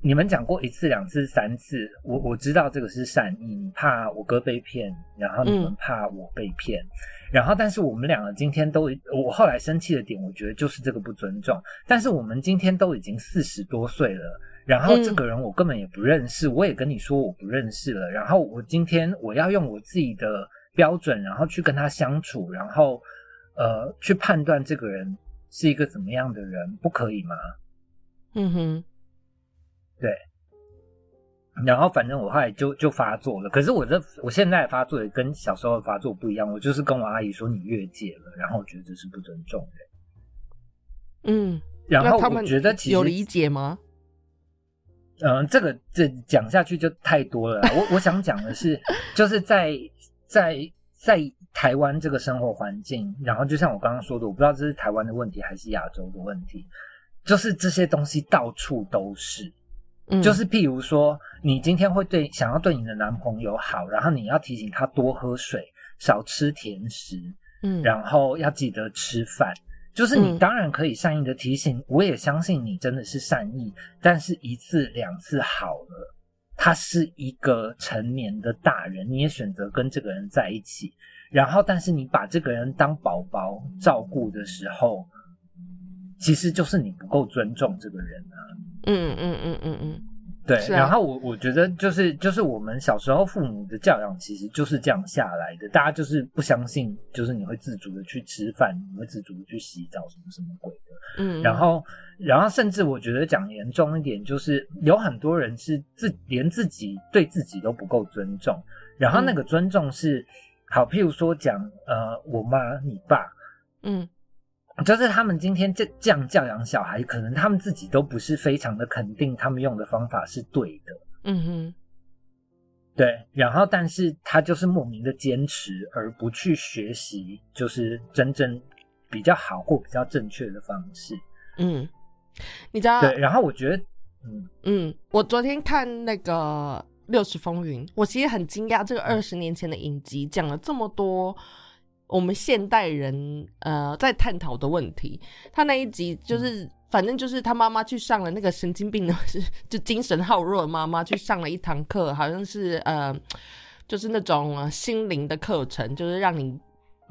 你们讲过一次、两次、三次，我我知道这个是善意，你怕我哥被骗，然后你们怕我被骗，然后但是我们两个今天都，我后来生气的点，我觉得就是这个不尊重。但是我们今天都已经四十多岁了，然后这个人我根本也不认识，我也跟你说我不认识了，然后我今天我要用我自己的标准，然后去跟他相处，然后呃去判断这个人是一个怎么样的人，不可以吗？嗯哼。对，然后反正我后来就就发作了。可是我这我现在发作也跟小时候发作不一样。我就是跟我阿姨说你越界了，然后我觉得这是不尊重人。嗯，然后我觉得其实有理解吗？嗯，这个这讲下去就太多了。我我想讲的是，就是在在在台湾这个生活环境，然后就像我刚刚说的，我不知道这是台湾的问题还是亚洲的问题，就是这些东西到处都是。就是譬如说，你今天会对想要对你的男朋友好，然后你要提醒他多喝水、少吃甜食，嗯，然后要记得吃饭。就是你当然可以善意的提醒，我也相信你真的是善意，但是一次两次好了，他是一个成年的大人，你也选择跟这个人在一起，然后但是你把这个人当宝宝照顾的时候，其实就是你不够尊重这个人啊。嗯嗯嗯嗯嗯，对。然后我我觉得就是就是我们小时候父母的教养其实就是这样下来的，大家就是不相信，就是你会自主的去吃饭，你会自主的去洗澡，什么什么鬼的。嗯。然后然后甚至我觉得讲严重一点，就是有很多人是自连自己对自己都不够尊重，然后那个尊重是好，譬如说讲呃，我妈你爸，嗯。就是他们今天这这样教养小孩，可能他们自己都不是非常的肯定，他们用的方法是对的。嗯哼，对。然后，但是他就是莫名的坚持，而不去学习，就是真正比较好或比较正确的方式。嗯，你知道？对。然后我觉得，嗯嗯，我昨天看那个《六十风云》，我其实很惊讶，这个二十年前的影集讲了这么多。我们现代人呃在探讨的问题，他那一集就是反正就是他妈妈去上了那个神经病的，是就精神好弱的妈妈去上了一堂课，好像是呃就是那种心灵的课程，就是让你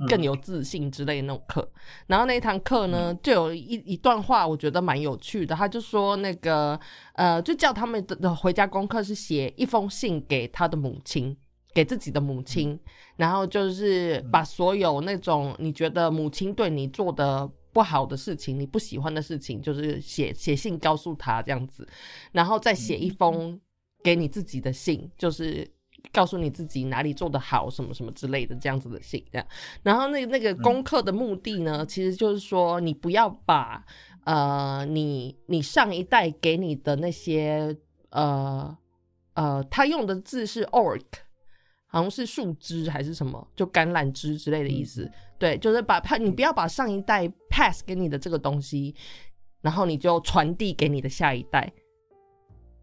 更有自信之类的那种课。然后那一堂课呢，就有一一段话，我觉得蛮有趣的。他就说那个呃，就叫他们的回家功课是写一封信给他的母亲。给自己的母亲，然后就是把所有那种你觉得母亲对你做的不好的事情，你不喜欢的事情，就是写写信告诉她这样子，然后再写一封给你自己的信，就是告诉你自己哪里做的好，什么什么之类的这样子的信，这样。然后那那个功课的目的呢，其实就是说你不要把呃你你上一代给你的那些呃呃，他用的字是 orc。好像是树枝还是什么，就橄榄枝之类的意思。对，就是把它，你不要把上一代 pass 给你的这个东西，然后你就传递给你的下一代。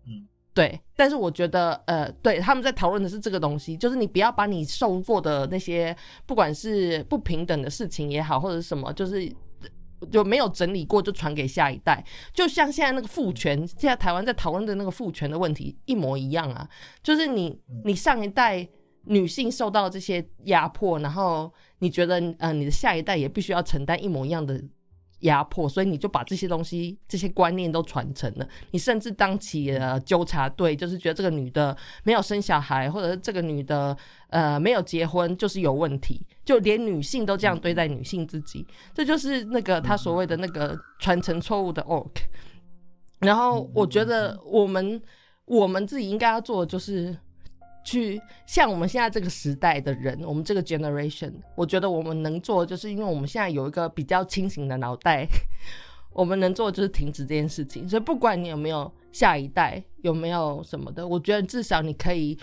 嗯，对。但是我觉得，呃，对，他们在讨论的是这个东西，就是你不要把你受过的那些，不管是不平等的事情也好，或者什么，就是就没有整理过就传给下一代。就像现在那个父权，现在台湾在讨论的那个父权的问题一模一样啊，就是你你上一代。女性受到这些压迫，然后你觉得，呃，你的下一代也必须要承担一模一样的压迫，所以你就把这些东西、这些观念都传承了。你甚至当起了纠察队，就是觉得这个女的没有生小孩，或者是这个女的呃没有结婚就是有问题，就连女性都这样对待女性自己，这就是那个他所谓的那个传承错误的 orc。然后我觉得我们我们自己应该要做的就是。去像我们现在这个时代的人，我们这个 generation，我觉得我们能做，就是因为我们现在有一个比较清醒的脑袋，我们能做的就是停止这件事情。所以不管你有没有下一代，有没有什么的，我觉得至少你可以，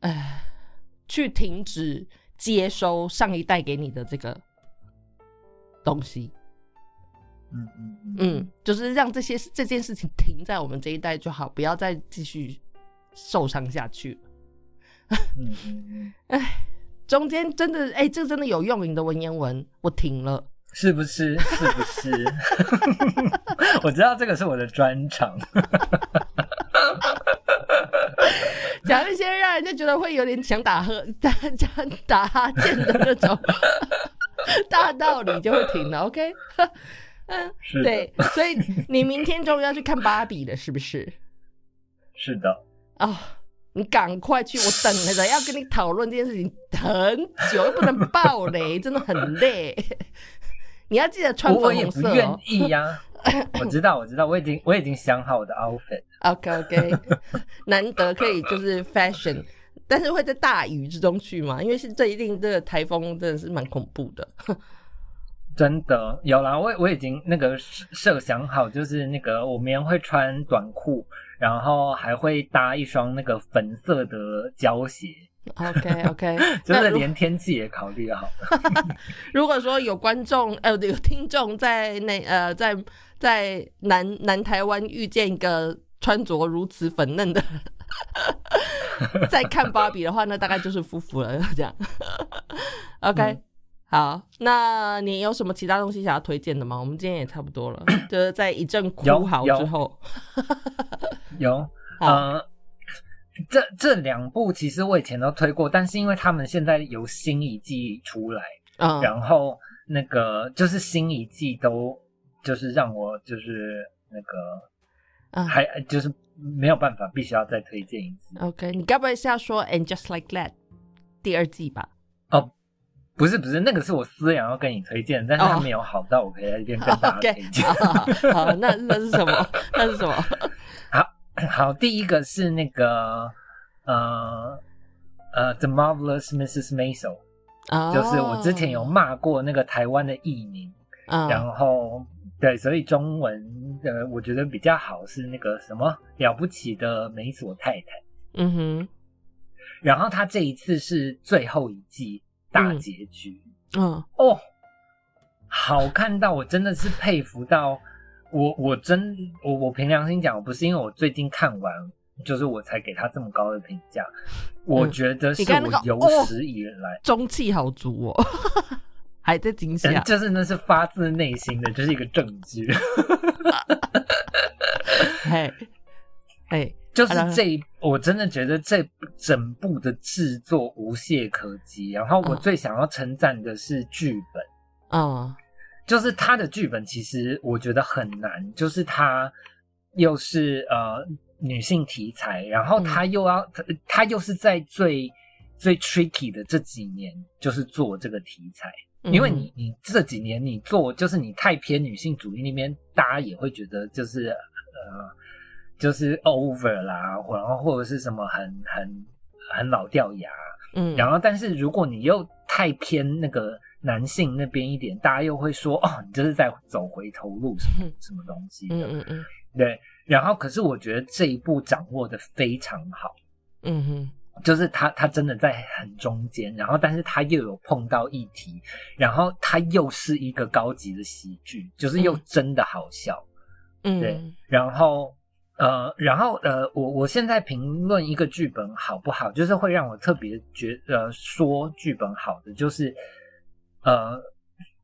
呃，去停止接收上一代给你的这个东西。嗯嗯嗯，就是让这些这件事情停在我们这一代就好，不要再继续受伤下去。嗯嗯嗯，哎，中间真的哎，这真的有用你的文言文，我停了，是不是？是不是？我知道这个是我的专长。讲一些让人家觉得会有点想打呵、打哈欠的那种 大道理，就会停了。OK，嗯，对，所以你明天终于要去看芭比了，是不是？是的，啊、你赶快去！我等了要跟你讨论这件事情很久，又不能爆雷，真的很累。你要记得穿我我也粉红色、不愿哦。意呀、我知道，我知道，我已经我已经想好我的 outfit。OK OK，难得可以就是 fashion，但是会在大雨之中去嘛？因为是这一定这个台风真的是蛮恐怖的。真的有啦，我我已经那个设设想好，就是那个我明天会穿短裤，然后还会搭一双那个粉色的胶鞋，OK OK，就是连天气也考虑好了。如果说有观众呃有听众在那呃在在南南台湾遇见一个穿着如此粉嫩的，在看芭比的话，那大概就是夫妇了。这样，OK，、嗯好，那你有什么其他东西想要推荐的吗？我们今天也差不多了，就是在一阵哭有嚎有之后，有，好呃，这这两部其实我以前都推过，但是因为他们现在有新一季出来，嗯，然后那个就是新一季都就是让我就是那个嗯还就是没有办法，必须要再推荐一次。OK，你该不会是要说《And Just Like That》第二季吧？哦，不是不是，那个是我私人要跟你推荐，但是它哦没有好到我可以在这边跟大家推荐。好，那那是什么？那是什么？好好，第一个是那个呃呃，《The Marvelous Mrs. Maisel》，哦就是我之前有骂过那个台湾的译名，嗯，然后对，所以中文呃我觉得比较好是那个什么了不起的梅索太太。嗯哼，然后他这一次是最后一季大结局、嗯哦，好看到我真的是佩服到我，我真我我凭良心讲，我不是因为我最近看完，就是我才给他这么高的评价，我觉得是我有哦史以来。中气好足哦，还在惊嗯吓。就是那是发自内心的，就是一个证据。嘿，嘿，就是这一，我真的觉得这整部的制作无懈可击。然后我嗯。最想要称赞的是剧本，哦就是他的剧本其实我觉得很难，就是他又是呃女性题材，然后他又要他他又是在最最 tricky 的这几年，就是做这个题材。嗯。因为你你这几年你做就是你太偏女性主义那边，大家也会觉得就是呃就是 over 啦，或然后或者是什么很很很老掉牙，嗯，然后但是如果你又太偏那个男性那边一点，大家又会说哦，你这是在走回头路什么嗯什么东西的，嗯嗯嗯对。然后可是我觉得这一步掌握的非常好。嗯哼，就是他，他真的在很中间，然后但是他又有碰到议题，然后他又是一个高级的喜剧，就是又嗯真的好笑，嗯，对然后呃，然后呃，我我现在评论一个剧本好不好，就是会让我特别觉呃说剧本好的，就是呃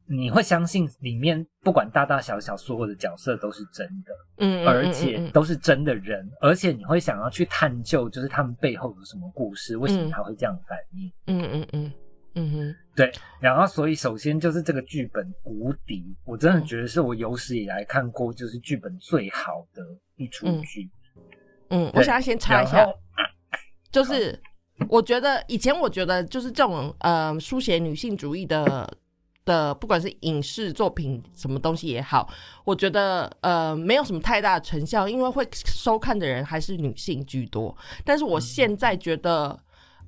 你会相信里面不管大大小小所有的角色都是真的，嗯，嗯而且都是真的人，而且你会想要去探究，就是他们背后有什么故事，为什么他会这样反应？嗯嗯嗯嗯哼，对，然后所以首先就是这个剧本无敌，我真的觉得是我有史以来看过就是剧本最好的一出嗯剧。嗯，我想要先插一下，就是我觉得以前我觉得就是这种呃书写女性主义的的，不管是影视作品什么东西也好，我觉得呃没有什么太大的成效，因为会收看的人还是女性居多。但是我现在觉得。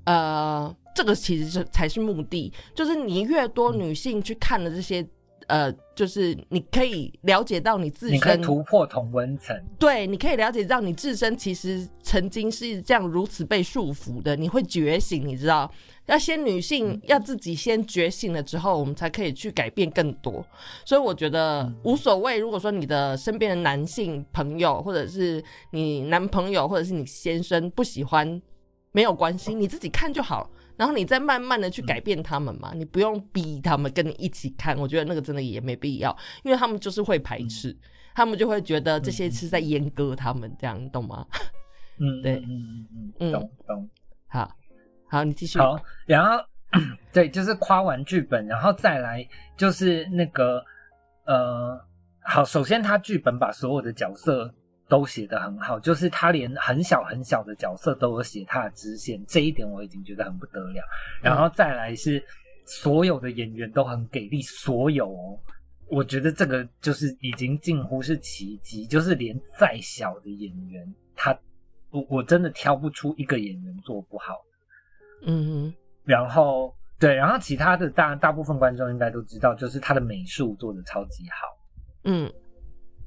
呃，这个其实是才是目的，就是你越多女性去看了这些，呃，就是你可以了解到你自身，你可以突破同温层，对，你可以了解到你自身其实曾经是这样如此被束缚的，你会觉醒，你知道，要先女性要自己先觉醒了之后，我们才可以去改变更多。所以我觉得无所谓，如果说你的身边的男性朋友，或者是你男朋友，或者是你先生不喜欢，没有关系，你自己看就好。然后你再慢慢的去改变他们嘛，你不用逼他们跟你一起看，我觉得那个真的也没必要，因为他们就是会排斥，他们就会觉得这些是在阉割他们，这样你懂吗？嗯，对嗯嗯嗯嗯嗯，懂懂。好，好，你继续。好，然后 对，就是夸完剧本，然后再来就是那个呃，好，首先他剧本把所有的角色都写得很好，就是他连很小很小的角色都有写他的支线，这一点我已经觉得很不得了。然后再来是所有的演员都很给力，所有哦。我觉得这个就是已经近乎是奇迹，就是连再小的演员，他我我真的挑不出一个演员做不好。嗯然后对，然后其他的大大部分观众应该都知道，就是他的美术做的超级好。哼，嗯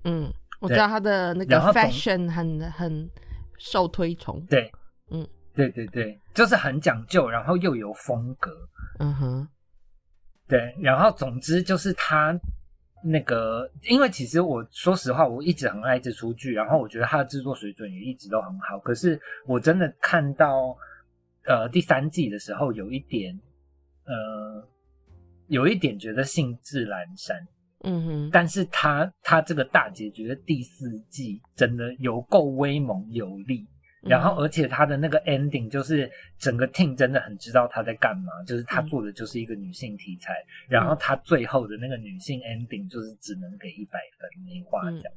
嗯，我知道他的那个 fashion 很很受推崇。对，嗯，对对对，就是很讲究，然后又有风格。嗯哼，对，然后总之就是他那个，因为其实我说实话，我一直很爱这出剧，然后我觉得他的制作水准也一直都很好。可是我真的看到呃第三季的时候，有一点呃有一点觉得兴致阑珊。嗯哼，但是他他这个大结局的第四季真的有够威猛有力，然后而且他的那个 ending 就是整个 team 真的很知道他在干嘛，就是他嗯做的就是一个女性题材，然后他最后的那个女性 ending 就是只能给一百分没话讲。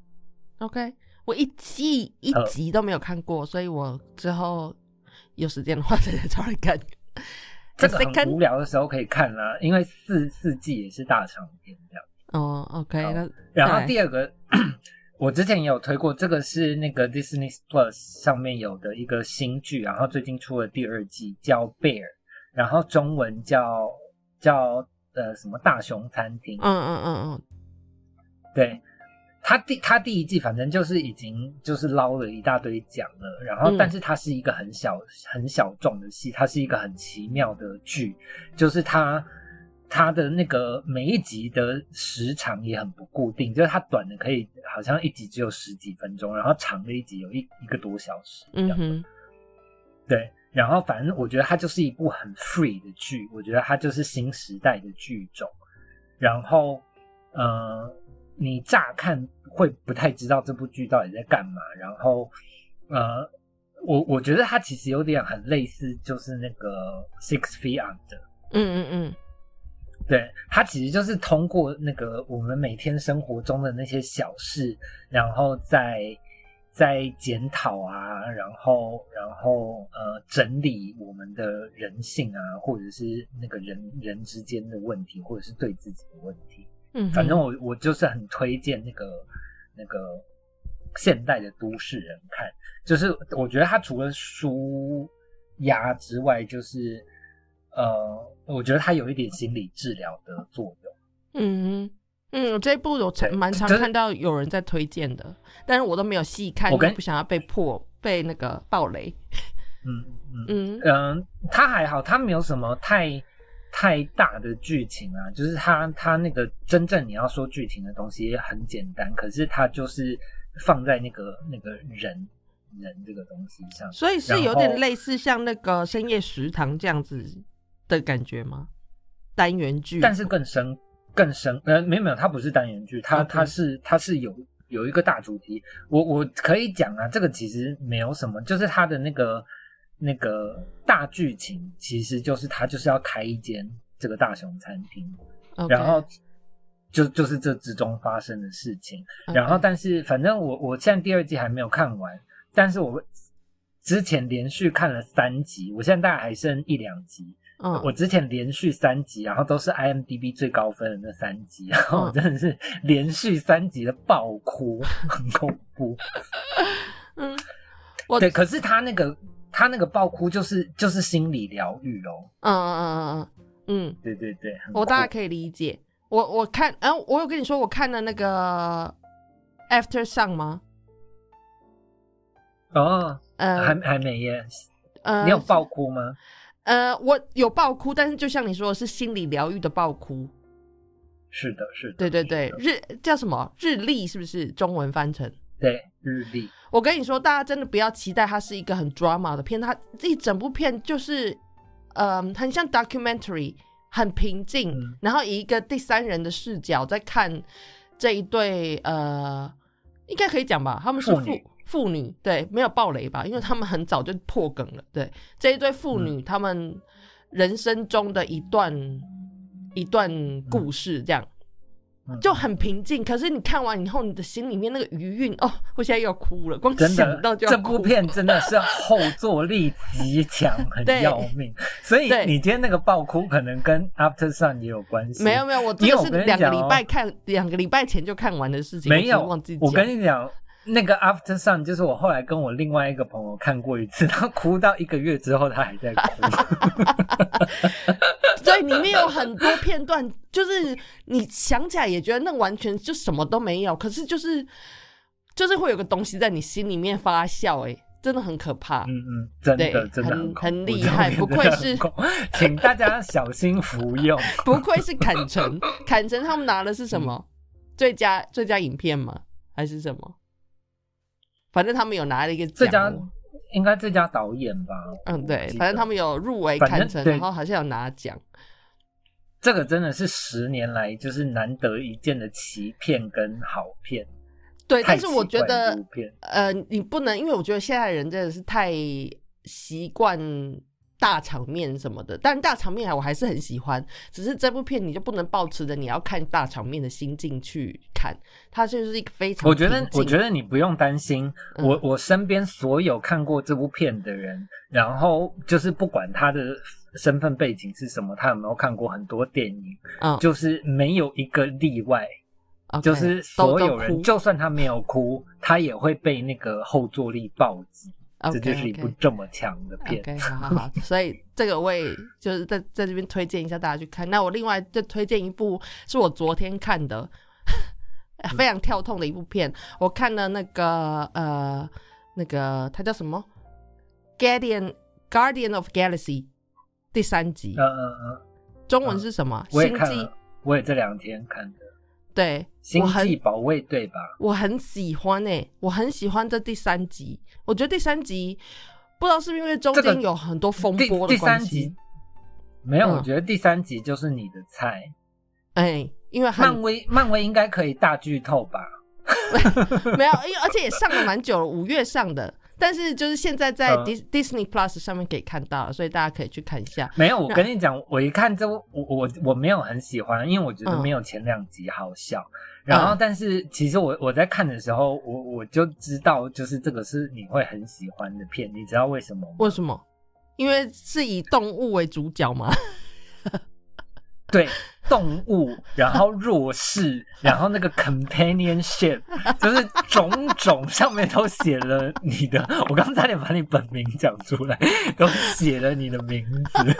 OK，我一季一呃集都没有看过，所以我之后有时间的话再来找来看。这个很无聊的时候可以看啦，因为四四季也是大长篇这样。哦，OK，然后第二个，我之前也有推过，这个是那个 Disney Plus 上面有的一个新剧，然后最近出了第二季，叫 Bear，然后中文叫叫呃什么大熊餐厅，嗯嗯嗯嗯，对。他第他第一季反正就是已经就是捞了一大堆奖了，然后嗯。但是它是一个很小很小众的戏，它是一个很奇妙的剧，就是它它的那个每一集的时长也很不固定，就是它短的可以好像一集只有十几分钟，然后长的一集有一一个多小时这样。嗯，对，然后反正我觉得它就是一部很 free 的剧，我觉得它就是新时代的剧种。然后，呃，你乍看会不太知道这部剧到底在干嘛。然后，呃，我我觉得它其实有点很类似，就是那个 Six Feet Under。嗯嗯嗯，对，它其实就是通过那个我们每天生活中的那些小事，然后再再检讨啊，然后然后呃整理我们的人性啊，或者是那个人人之间的问题，或者是对自己的问题。嗯，反正我我就是很推荐那个那个现代的都市人看，就是我觉得他除了舒压之外，就是呃，我觉得它有一点心理治疗的作用。嗯哼。嗯，这一部我常对蛮常看到有人在推荐的，但是我都没有细看，我跟不想要被破被那个暴雷。嗯嗯嗯嗯，它还好，它没有什么太太大的剧情啊，就是它它那个真正你要说剧情的东西也很简单，可是它就是放在那个那个人人这个东西上，所以是有点后类似像那个深夜食堂这样子的感觉吗？单元剧，但是更深更深，呃，没有没有，它不是单元剧，它它是它是有有一个大主题，我我可以讲啊，这个其实没有什么，就是它的那个那个大剧情，其实就是它就是要开一间这个大熊餐厅然后就就是这之中发生的事情然后但是反正我我现在第二季还没有看完，但是我之前连续看了三集，我现在大概还剩一两集，嗯，我之前连续三集，然后都是 IMDB 最高分的那三集，然后真的是连续三集的爆哭，很恐怖。嗯，我对，可是他那个他那个爆哭就是就是心理疗愈哦。嗯嗯嗯嗯嗯，对对对，我大概可以理解。我我看，嗯、我有跟你说我看了那个 After Sun 吗？哦，呃还还没耶。呃，你有爆哭吗？呃，我有爆哭，但是就像你说的是心理疗愈的爆哭。是的，是的。对对对日叫什么日历是不是中文翻成？对日历。我跟你说，大家真的不要期待它是一个很 drama 的片，它一整部片就是，嗯、很像 documentary，很平静，嗯然后以一个第三人的视角在看这一对呃应该可以讲吧？他们是妇妇女对，没有暴雷吧？因为他们很早就破梗了。对，这一对妇女，他们人生中的一段一段故事，这样嗯就很平静。可是你看完以后，你的心里面那个余韵，哦，我现在又要哭了，光想到的，就要哭。这部片真的是后坐力极强，很 要命。所以你今天那个爆哭，可能跟 After Sun 也有关系。没有没有，我这因为我个是两个礼拜看，两个礼拜前就看完的事情，没有我忘记，我跟你讲，那个 After Sun 就是我后来跟我另外一个朋友看过一次，他哭到一个月之后，他还在哭。所以里面有很多片段，就是你想起来也觉得那完全就什么都没有，可是就是就是会有个东西在你心里面发酵、哎，真的很可怕。嗯嗯，真的真的很很厉害不愧是请大家小心服用。不愧是坎城，坎城他们拿的是什么？最佳最佳影片吗？还是什么？反正他们有拿了一个最佳奖哦。应该最佳导演吧？嗯，对反正他们有入围反正坎城，然后好像有拿奖。这个真的是十年来就是难得一见的奇片跟好片。对，但是我觉得呃，你不能，因为我觉得现在人真的是太习惯大场面什么的，但大场面我还是很喜欢，只是这部片你就不能抱持着你要看大场面的心境去看，它就是一个非常我觉得我觉得你不用担心，嗯。我我身边所有看过这部片的人，然后就是不管他的身份背景是什么，他有没有看过很多电影，嗯，就是没有一个例外。就是所有人，就算他没有哭，他也会被那个后坐力暴击。这就是一部这么强的片。OK，好好好，所以这个我也就是在在这边推荐一下大家去看。那我另外再推荐一部是我昨天看的，非常跳痛的一部片。我看了那个呃那个它叫什么《Guardian Guardian of Galaxy》第三集，嗯嗯嗯，中文是什么？星际看，我也这两天看的《对，星际保卫队》吧。我很喜欢诶、我很喜欢这第三集。我觉得第三集不知道是不是因为中间有很多风波第的关系三集，没有，嗯我觉得第三集就是你的菜。哎、因为很漫威漫威应该可以大剧透吧？没有，因为而且也上了蛮久了，五月上的，但是就是现在在嗯 Dis、Disney Plus 上面可以看到，所以大家可以去看一下。没有，我跟你讲，我一看这部我我我没有很喜欢，因为我觉得嗯没有前两集好笑。然后，嗯但是其实我我在看的时候，我我就知道，就是这个是你会很喜欢的片。你知道为什么吗？为什么？因为是以动物为主角嘛。对，动物，然后弱势，然后那个 companionship，就是种种上面都写了你的。我刚差点把你本名讲出来，都写了你的名字。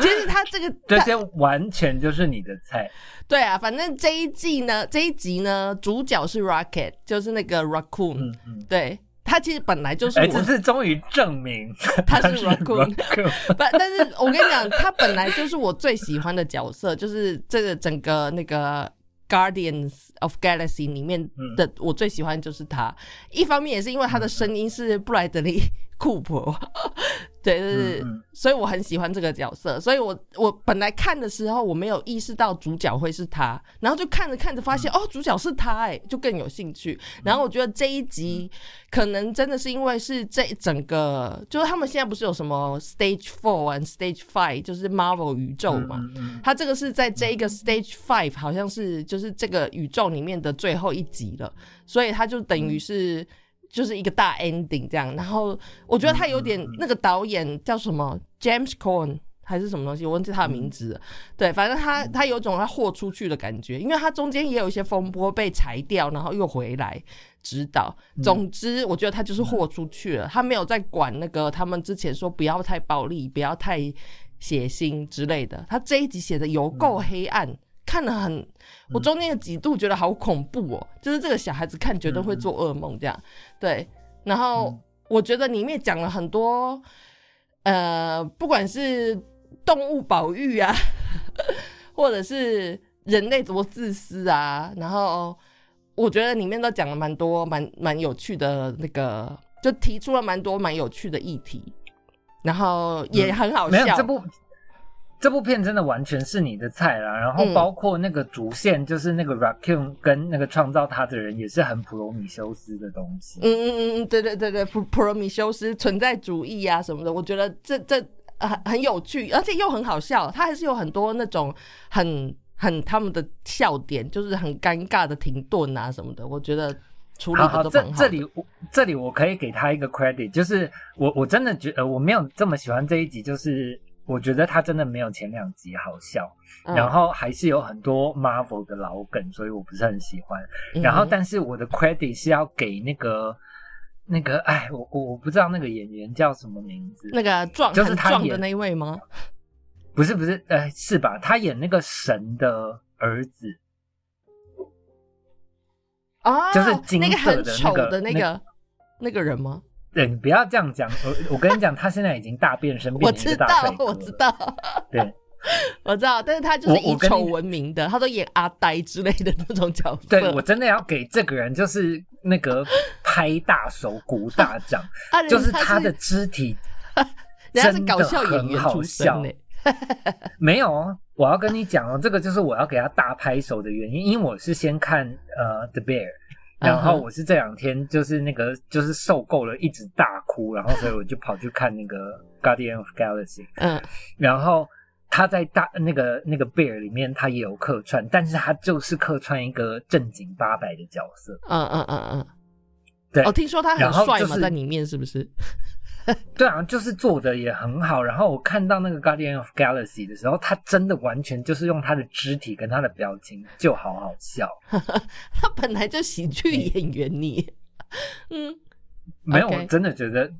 其实他这个 这些完全就是你的菜。对啊，反正这一季呢，这一集呢，主角是 Rocket，就是那个 Raccoon，、嗯嗯。对他其实本来就是哎、我这次终于证明 他是 Raccoon Raccoon 不，但是我跟你讲，他本来就是我最喜欢的角色，就是这个整个那个 Guardians of Galaxy 里面的我最喜欢就是他。一方面也是因为他的声音是布莱德利·库珀，对，就是、嗯嗯。所以我很喜欢这个角色。所以我我本来看的时候我没有意识到主角会是他，然后就看着看着发现、哦，主角是他、哎，就更有兴趣。然后我觉得这一集可能真的是因为是这整个，就是他们现在不是有什么 Stage Four and Stage Five，就是 Marvel 宇宙嘛。嗯嗯它这个是在这一个 Stage Five，好像是就是这个宇宙里面的最后一集了，所以他就等于是就是一个大 ending 这样。然后我觉得他有点那个导演叫什么 James Corn 还是什么东西，我忘记他的名字了。对，反正他他有种他豁出去的感觉，因为他中间也有一些风波被裁掉，然后又回来指导。总之，我觉得他就是豁出去了，他没有在管那个他们之前说不要太暴力，不要太血腥之类的。他这一集写的有够黑暗，看了很，我中间有几度觉得好恐怖哦，就是这个小孩子看绝对会做噩梦这样。对，然后我觉得里面讲了很多，呃，不管是动物保育啊，或者是人类多自私啊，然后我觉得里面都讲了蛮多蛮蛮有趣的那个，就提出了蛮多蛮有趣的议题，然后也很好笑。没有这部这部片真的完全是你的菜啦。然后嗯包括那个主线，就是那个 Raccoon 跟那个创造他的人，也是很普罗米修斯的东西。嗯嗯嗯嗯，对对对对，普普罗米修斯存在主义啊什么的，我觉得这这呃很很有趣，而且又很好笑，它还是有很多那种很很他们的笑点，就是很尴尬的停顿啊什么的，我觉得处理好好，这的都蛮好的。这里我这里我可以给他一个 credit，就是我我真的觉得我没有这么喜欢这一集，就是我觉得他真的没有前两集好笑，嗯然后还是有很多 Marvel 的老梗，所以我不是很喜欢。然后，嗯但是我的 credit 是要给那个那个，哎，我我我不知道那个演员叫什么名字，那个壮就是他演的那一位吗？不是不是，呃，是吧？他演那个神的儿子，啊，就是金那个色很丑的那个那个那个人吗？对你不要这样讲，我我跟你讲，他现在已经大变身，我 变成大帅，哥了我知，道，对。我知道，但是他就是以丑闻名的，他都演阿呆之类的那种角色。对我真的要给这个人，就是那个拍大手、鼓大掌，啊，就是他他的肢体人家是真的搞笑演员很好出。没有哦。我要跟你讲哦，这个就是我要给他大拍手的原因，因为我是先看呃《The Bear》，然后我是这两天就是那个就是受够了，一直大哭，然后所以我就跑去看那个《Guardian of Galaxy》，嗯，然后他在大那个那个 Bear 里面，他也有客串，但是他就是客串一个正经八百的角色。嗯嗯嗯嗯，对哦，听说他很帅嘛，就是在里面是不是？对啊，就是做的也很好。然后我看到那个 Guardian of Galaxy 的时候，他真的完全就是用他的肢体跟他的表情就好好笑。他本来就喜剧演员，你，嗯，没有我真的觉得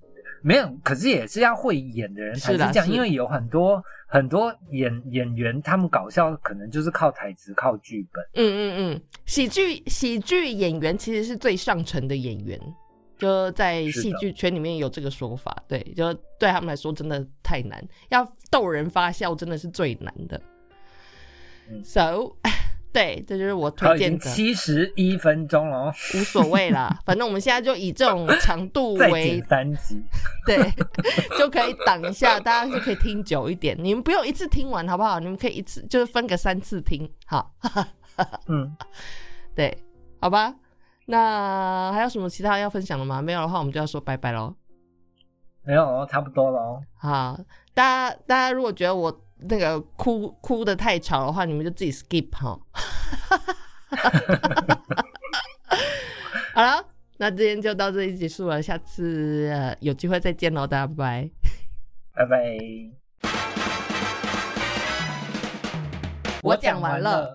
没有，可是也是要会演的人才是这样，因为有很多很多演演员，他们搞笑可能就是靠台词、靠剧本。嗯嗯嗯，喜剧喜剧演员其实是最上乘的演员，就在戏剧圈里面有这个说法。对，就对他们来说真的太难，要逗人发笑真的是最难的。嗯 So，对，这就是我推荐的，七十一分钟了哦，无所谓啦，反正我们现在就以这种长度 再为剪三集。对，就可以挡一下，大家就可以听久一点。你们不用一次听完，好不好？你们可以一次就是分个三次听，好，嗯，对，好吧。那还有什么其他要分享的吗？没有的话，我们就要说拜拜喽。没有哦，差不多了哦。好，大家大家如果觉得我那个哭哭的太吵的话，你们就自己 skip 哈。好了，那今天就到这里结束了，下次、呃、有机会再见喽，大家拜拜。拜拜。我讲完了。